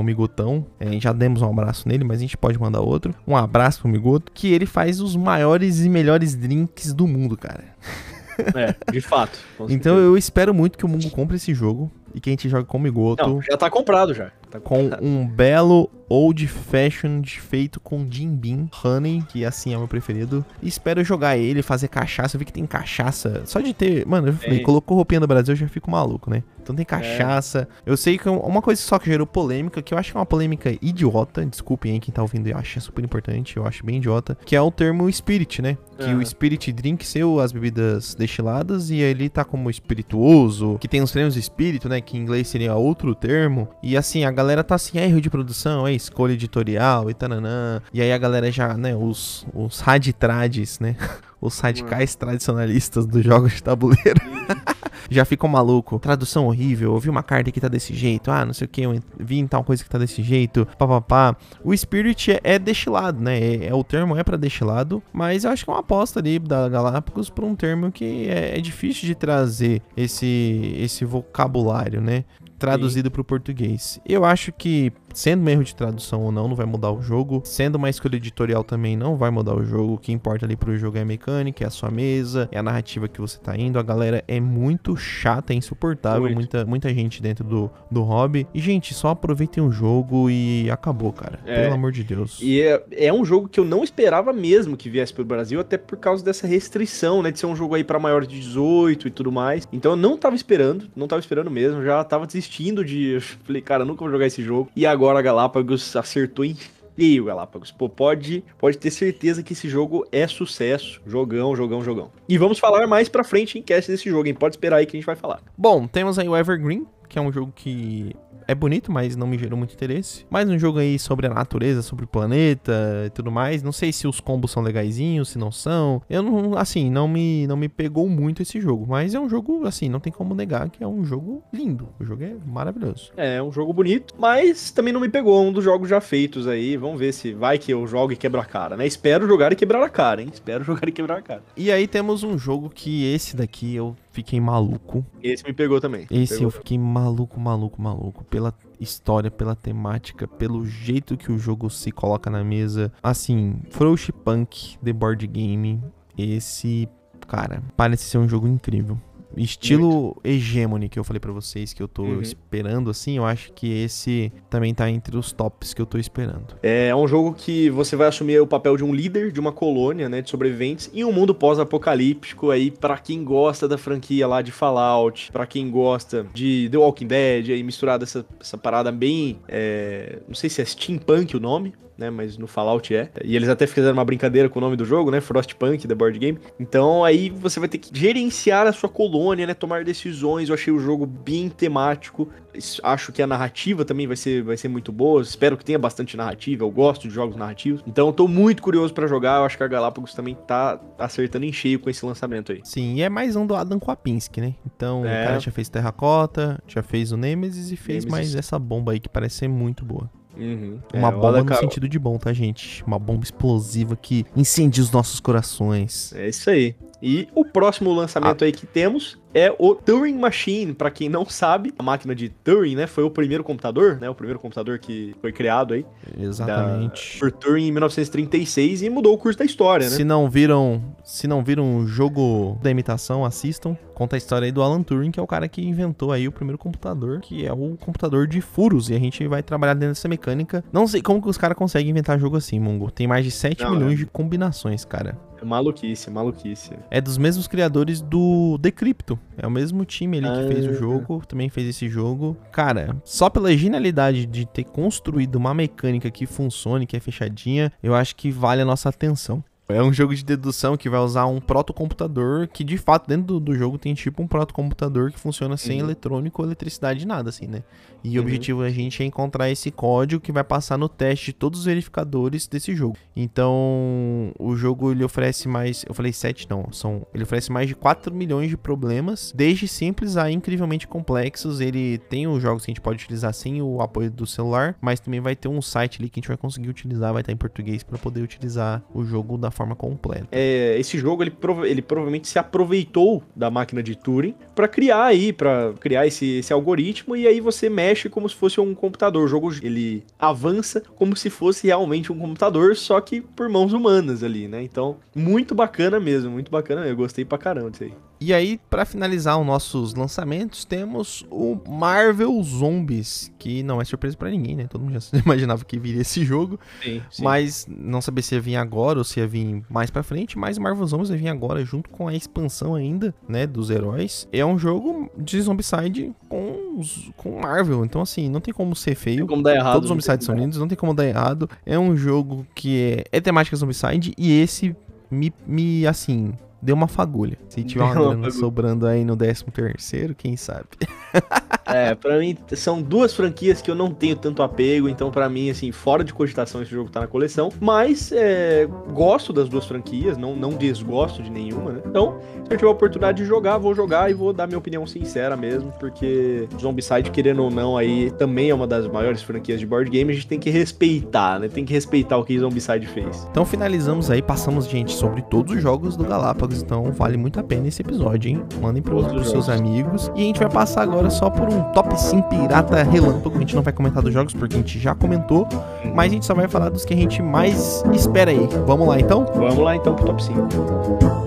o Migotão. É, já demos um abraço nele, mas a gente pode mandar outro. Um abraço pro Migoto. Que ele faz os maiores e melhores drinks do mundo, cara. É, de fato. então eu espero muito que o Mungo compre esse jogo e que a gente jogue com o Migoto. Não, já tá comprado já. Tá com um belo old fashioned feito com Jim Beam Honey, que assim é o meu preferido. E espero jogar ele, fazer cachaça. Eu vi que tem cachaça. Só de ter. Mano, eu falei, colocou roupinha do Brasil, eu já fico maluco, né? Então tem cachaça. É. Eu sei que uma coisa só que gerou polêmica, que eu acho que é uma polêmica idiota. Desculpem aí quem tá ouvindo, eu acho super importante, eu acho bem idiota. Que é o termo spirit, né? Que o spirit drink ser as bebidas destiladas e ele tá como espirituoso, que tem os termos espírito, né? Que em inglês seria outro termo. E assim, a galera tá assim, é erro de produção, é escolha editorial e tananã. E aí a galera já, né, os, os raditrades, né? Os radicais tradicionalistas dos jogos de tabuleiro. já ficam maluco. Tradução horrível, ouvi uma carta que tá desse jeito, ah, não sei o que, eu vi em tal coisa que tá desse jeito, papapá. O Spirit é, é destilado, né? É, é, o termo é para destilado, mas eu acho que é uma aposta ali da Galápagos por um termo que é, é difícil de trazer esse, esse vocabulário, né? Traduzido para o português. Eu acho que Sendo um erro de tradução ou não, não vai mudar o jogo. Sendo uma escolha editorial também não vai mudar o jogo. O que importa ali pro jogo é a mecânica, é a sua mesa, é a narrativa que você tá indo. A galera é muito chata, é insuportável. Muita, muita gente dentro do, do hobby. E, gente, só aproveitem o jogo e acabou, cara. É, Pelo amor de Deus. E é, é um jogo que eu não esperava mesmo que viesse pro Brasil, até por causa dessa restrição, né? De ser um jogo aí para maiores de 18 e tudo mais. Então eu não tava esperando, não tava esperando mesmo. Já tava desistindo de. Falei, cara, nunca vou jogar esse jogo. E agora agora Galápagos acertou em feio, Galápagos. Pô, pode, pode ter certeza que esse jogo é sucesso. Jogão, jogão, jogão. E vamos falar mais pra frente em cast desse jogo, hein? Pode esperar aí que a gente vai falar. Bom, temos aí o Evergreen, que é um jogo que é bonito, mas não me gerou muito interesse. Mais um jogo aí sobre a natureza, sobre o planeta e tudo mais. Não sei se os combos são legaisinhos, se não são. Eu não, assim, não me, não me pegou muito esse jogo. Mas é um jogo, assim, não tem como negar que é um jogo lindo. O jogo é maravilhoso. É, é um jogo bonito, mas também não me pegou. Um dos jogos já feitos aí. Vamos ver se vai que eu jogo e quebra a cara, né? Espero jogar e quebrar a cara, hein? Espero jogar e quebrar a cara. E aí temos um jogo que esse daqui eu fiquei maluco. Esse me pegou também. Esse pegou. eu fiquei maluco, maluco, maluco. Pela história, pela temática, pelo jeito que o jogo se coloca na mesa. Assim, Frostpunk The Board Game. Esse, cara, parece ser um jogo incrível. Estilo. Hegemony que eu falei para vocês que eu tô uhum. esperando, assim, eu acho que esse também tá entre os tops que eu tô esperando. É, é um jogo que você vai assumir o papel de um líder de uma colônia, né, de sobreviventes em um mundo pós-apocalíptico aí para quem gosta da franquia lá de Fallout, para quem gosta de The Walking Dead, aí misturada essa, essa parada bem, é, não sei se é steampunk o nome, né? Mas no Fallout é. E eles até fizeram uma brincadeira com o nome do jogo, né? Frostpunk, The Board Game. Então aí você vai ter que gerenciar a sua colônia, né? Tomar decisões. Eu achei o jogo bem temático. Acho que a narrativa também vai ser, vai ser muito boa. Espero que tenha bastante narrativa. Eu gosto de jogos narrativos. Então eu tô muito curioso para jogar. Eu acho que a Galápagos também tá acertando em cheio com esse lançamento aí. Sim, e é mais um do Adam Kwapinski, né? Então é. o cara já fez Terracota, já fez o Nemesis e fez Nemesis. mais essa bomba aí que parece ser muito boa. Uhum. Uma é, bomba no sentido de bom, tá, gente? Uma bomba explosiva que incendia os nossos corações. É isso aí. E o próximo lançamento ah. aí que temos é o Turing Machine. Para quem não sabe, a máquina de Turing, né, foi o primeiro computador, né, o primeiro computador que foi criado aí. Exatamente. Da, por Turing em 1936 e mudou o curso da história, né? Se não viram, se não viram o jogo da imitação, assistam. Conta a história aí do Alan Turing, que é o cara que inventou aí o primeiro computador, que é o computador de furos. E a gente vai trabalhar dentro dessa mecânica. Não sei como que os caras conseguem inventar jogo assim, Mungo. Tem mais de 7 não, milhões é. de combinações, cara. É maluquice, maluquice. É dos mesmos criadores do Decrypto. É o mesmo time ali que ah, fez o jogo, também fez esse jogo. Cara, só pela genialidade de ter construído uma mecânica que funcione, que é fechadinha, eu acho que vale a nossa atenção. É um jogo de dedução que vai usar um protocomputador que, de fato, dentro do, do jogo tem tipo um protocomputador que funciona sem uhum. eletrônico eletricidade, nada assim, né? E uhum. o objetivo da gente é encontrar esse código que vai passar no teste de todos os verificadores desse jogo. Então, o jogo ele oferece mais, eu falei 7 não, são, ele oferece mais de 4 milhões de problemas, desde simples a incrivelmente complexos. Ele tem os jogos que a gente pode utilizar sem o apoio do celular, mas também vai ter um site ali que a gente vai conseguir utilizar, vai estar em português para poder utilizar o jogo da forma completa. É, esse jogo ele, prova ele provavelmente se aproveitou da máquina de Turing para criar aí, para criar esse, esse algoritmo e aí você mexe como se fosse um computador. O jogo ele avança como se fosse realmente um computador, só que por mãos humanas ali, né? Então, muito bacana mesmo, muito bacana. Eu gostei pra caramba disso aí. E aí, para finalizar os nossos lançamentos, temos o Marvel Zombies, que não é surpresa para ninguém, né? Todo mundo já imaginava que viria esse jogo, sim, sim. mas não sabia se ia vir agora ou se ia vir mais para frente, mas o Marvel Zombies vai vir agora junto com a expansão ainda, né, dos heróis. É um jogo de Zombicide com com Marvel, então assim, não tem como ser feio. Tem como dar errado. Todos os Zombicide são lindos, não tem como dar errado. É um jogo que é, é temática Zombicide e esse me, me assim, deu uma fagulha. Se tiver uma grana sobrando aí no 13 terceiro, quem sabe? é, pra mim são duas franquias que eu não tenho tanto apego, então para mim, assim, fora de cogitação esse jogo tá na coleção, mas é, gosto das duas franquias, não, não desgosto de nenhuma, né? Então, se eu tiver a oportunidade de jogar, vou jogar e vou dar minha opinião sincera mesmo, porque Zombicide, querendo ou não, aí também é uma das maiores franquias de board game, a gente tem que respeitar, né? Tem que respeitar o que Zombicide fez. Então finalizamos aí, passamos, gente, sobre todos os jogos do Galápagos, então vale muito a pena esse episódio, hein? Mandem pro, pros seus amigos. E a gente vai passar agora só por um top 5 pirata relâmpago. A gente não vai comentar dos jogos porque a gente já comentou, mas a gente só vai falar dos que a gente mais espera aí. Vamos lá então? Vamos lá então pro top 5.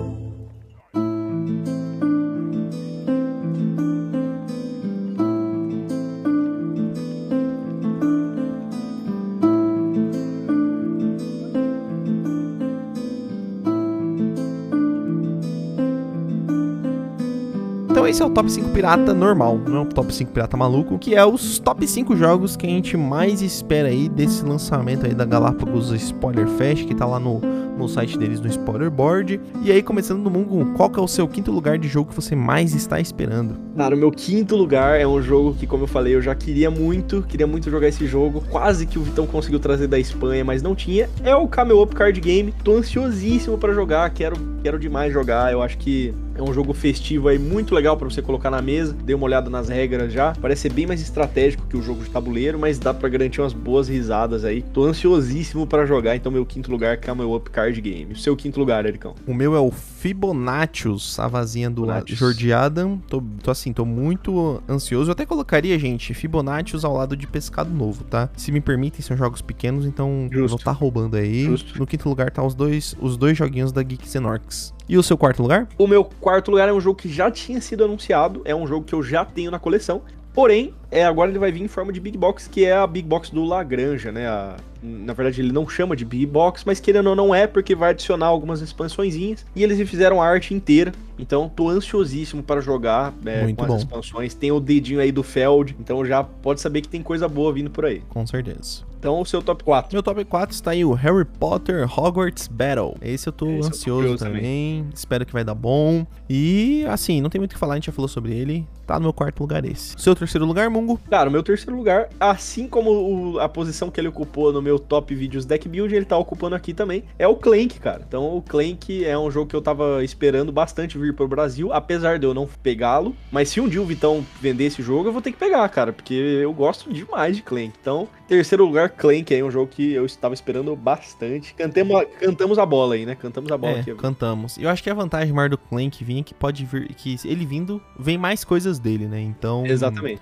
Esse é o top 5 pirata normal, não é o top 5 pirata maluco, que é os top 5 jogos que a gente mais espera aí desse lançamento aí da Galápagos Spoiler Fest, que tá lá no, no site deles no Spoiler Board. E aí, começando no Mungo, qual que é o seu quinto lugar de jogo que você mais está esperando? Cara, o meu quinto lugar é um jogo que, como eu falei, eu já queria muito, queria muito jogar esse jogo, quase que o Vitão conseguiu trazer da Espanha, mas não tinha. É o Camel Up Card Game. Tô ansiosíssimo para jogar, quero, quero demais jogar. Eu acho que é um jogo festivo aí muito legal para você colocar na mesa. Dei uma olhada nas regras já. Parece ser bem mais estratégico que o jogo de tabuleiro, mas dá para garantir umas boas risadas aí. Tô ansiosíssimo para jogar, então meu quinto lugar é o Up Card Game. O seu quinto lugar, Ericão? O meu é o Fibonaccius, a vazinha do Jordi Adam. Tô, tô assim, tô muito ansioso. Eu até colocaria, gente, Fibonaccius ao lado de Pescado Novo, tá? Se me permitem, são jogos pequenos, então Justo. estar tá roubando aí. Justo. No quinto lugar tá os dois, os dois joguinhos da Geeks and Orcs. E o seu quarto lugar? O meu quarto lugar é um jogo que já tinha sido anunciado, é um jogo que eu já tenho na coleção. Porém, é, agora ele vai vir em forma de Big Box, que é a Big Box do Lagranja, né? A, na verdade, ele não chama de Big Box, mas querendo ou não é, porque vai adicionar algumas expansõezinhas. E eles fizeram a arte inteira. Então, tô ansiosíssimo para jogar é, com bom. as expansões. Tem o dedinho aí do Feld, então já pode saber que tem coisa boa vindo por aí. Com certeza. Então, o seu top 4. Meu top 4 está aí o Harry Potter Hogwarts Battle. Esse eu tô Esse eu tô ansioso também. também. Espero que vai dar bom. E, assim, não tem muito o que falar, a gente já falou sobre ele. Tá no meu quarto lugar esse. Seu terceiro lugar, Mungo? Cara, o meu terceiro lugar, assim como o- a posição que ele ocupou no meu top vídeos deck build, ele tá ocupando aqui também, é o Clank, cara. Então o Clank é um jogo que eu tava esperando bastante vir pro Brasil, apesar de eu não pegá-lo. Mas se um dia o Vitão vender esse jogo, eu vou ter que pegar, cara, porque eu gosto demais de Clank. Então, terceiro lugar, Clank é um jogo que eu estava esperando bastante. Cantemos a, cantamos a bola aí, né? Cantamos a bola É, aqui. cantamos. Eu acho que a vantagem maior do Clank vinha que pode vir, que ele vindo, vem mais coisas dele, né? Então. Exatamente.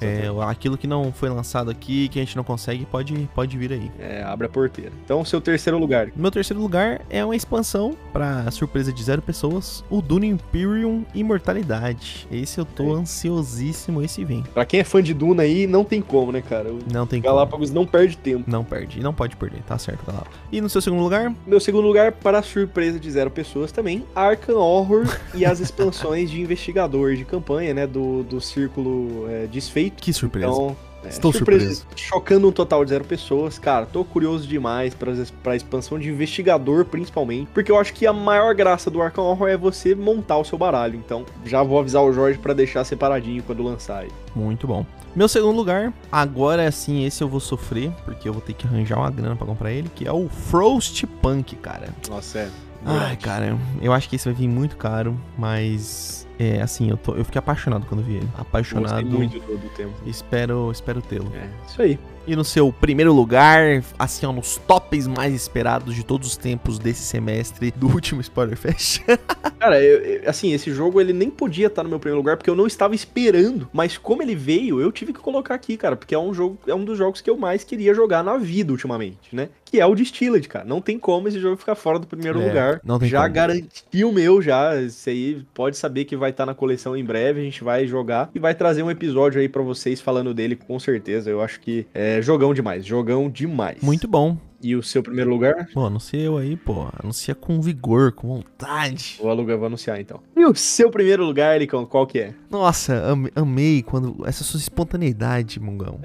É, aquilo que não foi lançado aqui, que a gente não consegue, pode, pode vir aí. É, abre a porteira. Então, seu terceiro lugar. Meu terceiro lugar é uma expansão, pra surpresa de zero pessoas, o Dune Imperium Imortalidade. Esse eu tô É. ansiosíssimo, esse vem. Pra quem é fã de Duna aí, não tem como, né, cara? O Não tem como. Galápagos não perde tempo. Não perde, não pode perder, tá certo, Galápagos. E no seu segundo lugar, Meu segundo lugar, para surpresa de zero pessoas também, Arkham Horror e as expansões de investigador de campanha, né, do, do Círculo é, Desfeito. Que surpresa. Então, é, Estou surpreso. Chocando um total de zero pessoas. Cara, tô curioso demais pra, pra expansão de investigador, principalmente. Porque eu acho que a maior graça do Arkham Horror é você montar o seu baralho. Então, já vou avisar o Jorge pra deixar separadinho quando lançar aí. Muito bom. Meu segundo lugar, agora sim, esse eu vou sofrer, porque eu vou ter que arranjar uma grana pra comprar ele, que é o Frostpunk, cara. Nossa, é. Ai, cara, eu acho que esse vai vir muito caro, mas é assim, eu, tô, eu fiquei apaixonado quando vi ele. Apaixonado. Gostei muito do, do tempo. Espero, espero tê-lo. É, isso aí. E no seu primeiro lugar, assim, ó, nos tops mais esperados de todos os tempos desse semestre do último Spoiler Fest. Cara, eu- eu- assim, esse jogo ele nem podia estar no meu primeiro lugar porque eu não estava esperando. Mas como ele veio, eu tive que colocar aqui, cara, porque é um jogo, é um dos jogos que eu mais queria jogar na vida ultimamente, né? Que é o Distilled, cara. Não tem como esse jogo ficar fora do primeiro É, lugar. não tem já como. garanti o meu já. Isso aí pode saber que vai estar na coleção em breve. A gente vai jogar e vai trazer um episódio aí pra vocês falando dele com certeza. Eu acho que é jogão demais, jogão demais. Muito bom. E o seu primeiro lugar? Pô, anuncia eu aí, pô. Anuncia com vigor, com vontade. Vou alugar, vou anunciar então. E o seu primeiro lugar, Elicão, qual que é? Nossa, am- amei quando. Essa sua espontaneidade, Mungão.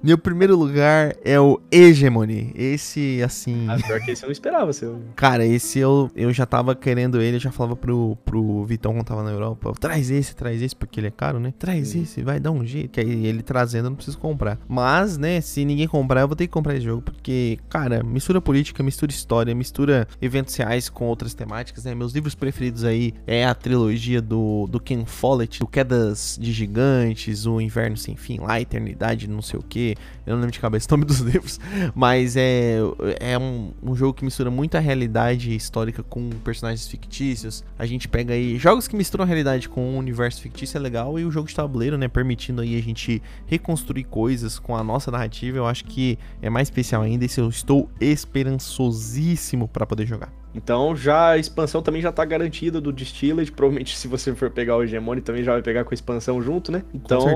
Meu primeiro lugar é o Hegemony. Esse, assim. Ah, pior que esse eu não esperava, seu. Cara, esse eu, eu já tava querendo ele, eu já falava pro, pro Vitão quando tava na Europa. Traz esse, traz esse, porque ele é caro, né? Traz Sim. esse, vai dar um jeito. Que aí ele trazendo eu não preciso comprar. Mas, né, se ninguém comprar, eu vou ter que comprar esse jogo. Porque, cara, mistura política, mistura história, mistura eventos reais com outras temáticas, né? Meus livros preferidos aí é a trilogia do, do Ken Follett, do Quedas de Gigantes, o Inverno Sem Fim, lá, Eternidade, não sei o que. Eu não lembro de cabeça o nome dos livros. Mas é, é um, um jogo que mistura muita realidade histórica com personagens fictícios. A gente pega aí jogos que misturam a realidade com um universo fictício é legal e o jogo de tabuleiro, né, permitindo aí a gente reconstruir coisas com a nossa narrativa, eu acho que é mais especial ainda e eu estou esperançosíssimo pra poder jogar. Então já a expansão também já tá garantida do Distilled. Provavelmente se você for pegar o Hegemony também já vai pegar com a expansão junto, né? Então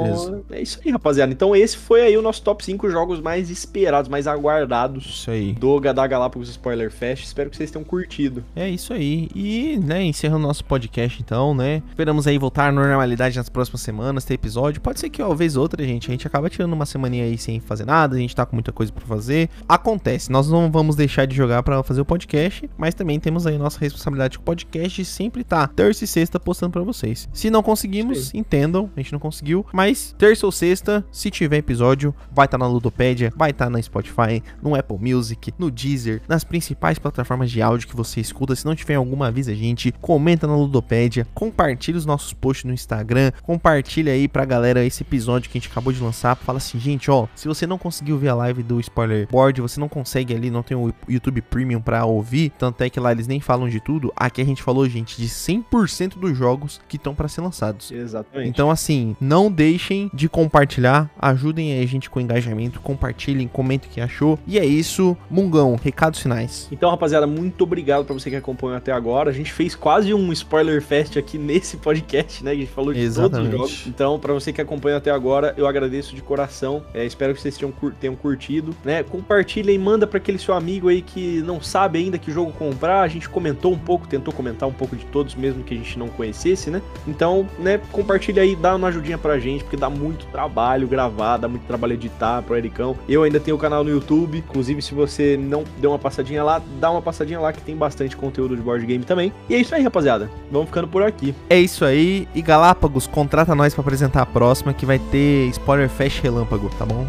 é isso aí, rapaziada. Então esse foi aí o nosso top 5 jogos mais esperados, mais aguardados Isso aí. do da Galápagos Spoiler Fest. Espero que vocês tenham curtido. É isso aí. E, né, encerrando nosso podcast então, né? Esperamos aí voltar à normalidade nas próximas semanas, ter episódio. Pode ser que uma vez ou outra, gente, a gente acaba tirando uma semaninha aí sem fazer nada, a gente tá com muita coisa pra fazer. Acontece, nós não vamos deixar de jogar pra fazer o podcast, mas também temos aí nossa responsabilidade com o podcast de sempre tá terça e sexta postando pra vocês. Se não conseguimos, Isso entendam, a gente não conseguiu, mas terça ou sexta, se tiver episódio, vai estar na Ludopédia, vai estar na Spotify, no Apple Music, no Deezer, nas principais plataformas de áudio que você escuta. Se não tiver alguma, avisa a gente, comenta na Ludopédia, compartilha os nossos posts no Instagram, compartilha aí pra galera esse episódio que a gente acabou de lançar. Fala assim, gente, ó, se você não conseguiu ver a live do Spoiler Board, você não consegue ali, não tem o YouTube Premium pra ouvir, tanto é que lá eles nem falam de tudo. Aqui a gente falou, gente, de 100% dos jogos que estão pra ser lançados. Exatamente. Então, assim, não deixem de compartilhar, ajudem aí a gente com o engajamento, compartilhem, comentem o que achou. E é isso, Mungão, recados finais. Então, rapaziada, muito obrigado pra você que acompanhou até agora. A gente fez quase um spoiler fest aqui nesse podcast, né? A gente falou de Exatamente. todos os jogos. Então, pra você que acompanhou até agora, eu agradeço de coração. É, espero que vocês tenham, tenham curtido, né? Compartilhem, manda pra aquele seu amigo aí que não sabe ainda que jogo comprar comprar, a gente comentou um pouco, tentou comentar um pouco de todos, mesmo que a gente não conhecesse, né? Então, né, compartilha aí, dá uma ajudinha pra gente, porque dá muito trabalho gravar, dá muito trabalho editar pro Ericão. Eu ainda tenho o canal no YouTube, inclusive se você não deu uma passadinha lá, dá uma passadinha lá que tem bastante conteúdo de board game também. E é isso aí, rapaziada. Vamos ficando por aqui. É isso aí. E Galápagos, contrata nós pra apresentar a próxima, que vai ter spoiler fast relâmpago, tá bom?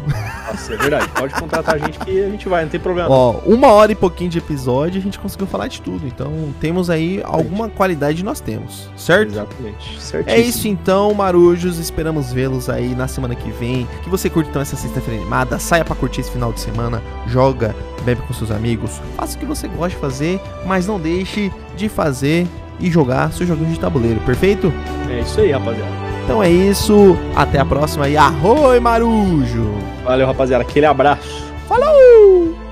Nossa, é verdade. Pode contratar a gente que a gente vai, não tem problema. Ó, uma hora e pouquinho de episódio, a gente conseguiu falar de tudo. Então, temos aí alguma qualidade nós temos, certo? Exatamente. É Certíssimo. isso então, marujos. Esperamos vê-los aí na semana que vem. Que você curta então essa sexta-feira animada. Saia pra curtir esse final de semana. Joga, bebe com seus amigos. Faça o que você gosta de fazer, mas não deixe de fazer e jogar seu joguinho de tabuleiro, perfeito? É isso aí, rapaziada. Então é isso. Até a próxima e arroi, marujo! Valeu, rapaziada. Aquele abraço. Falou!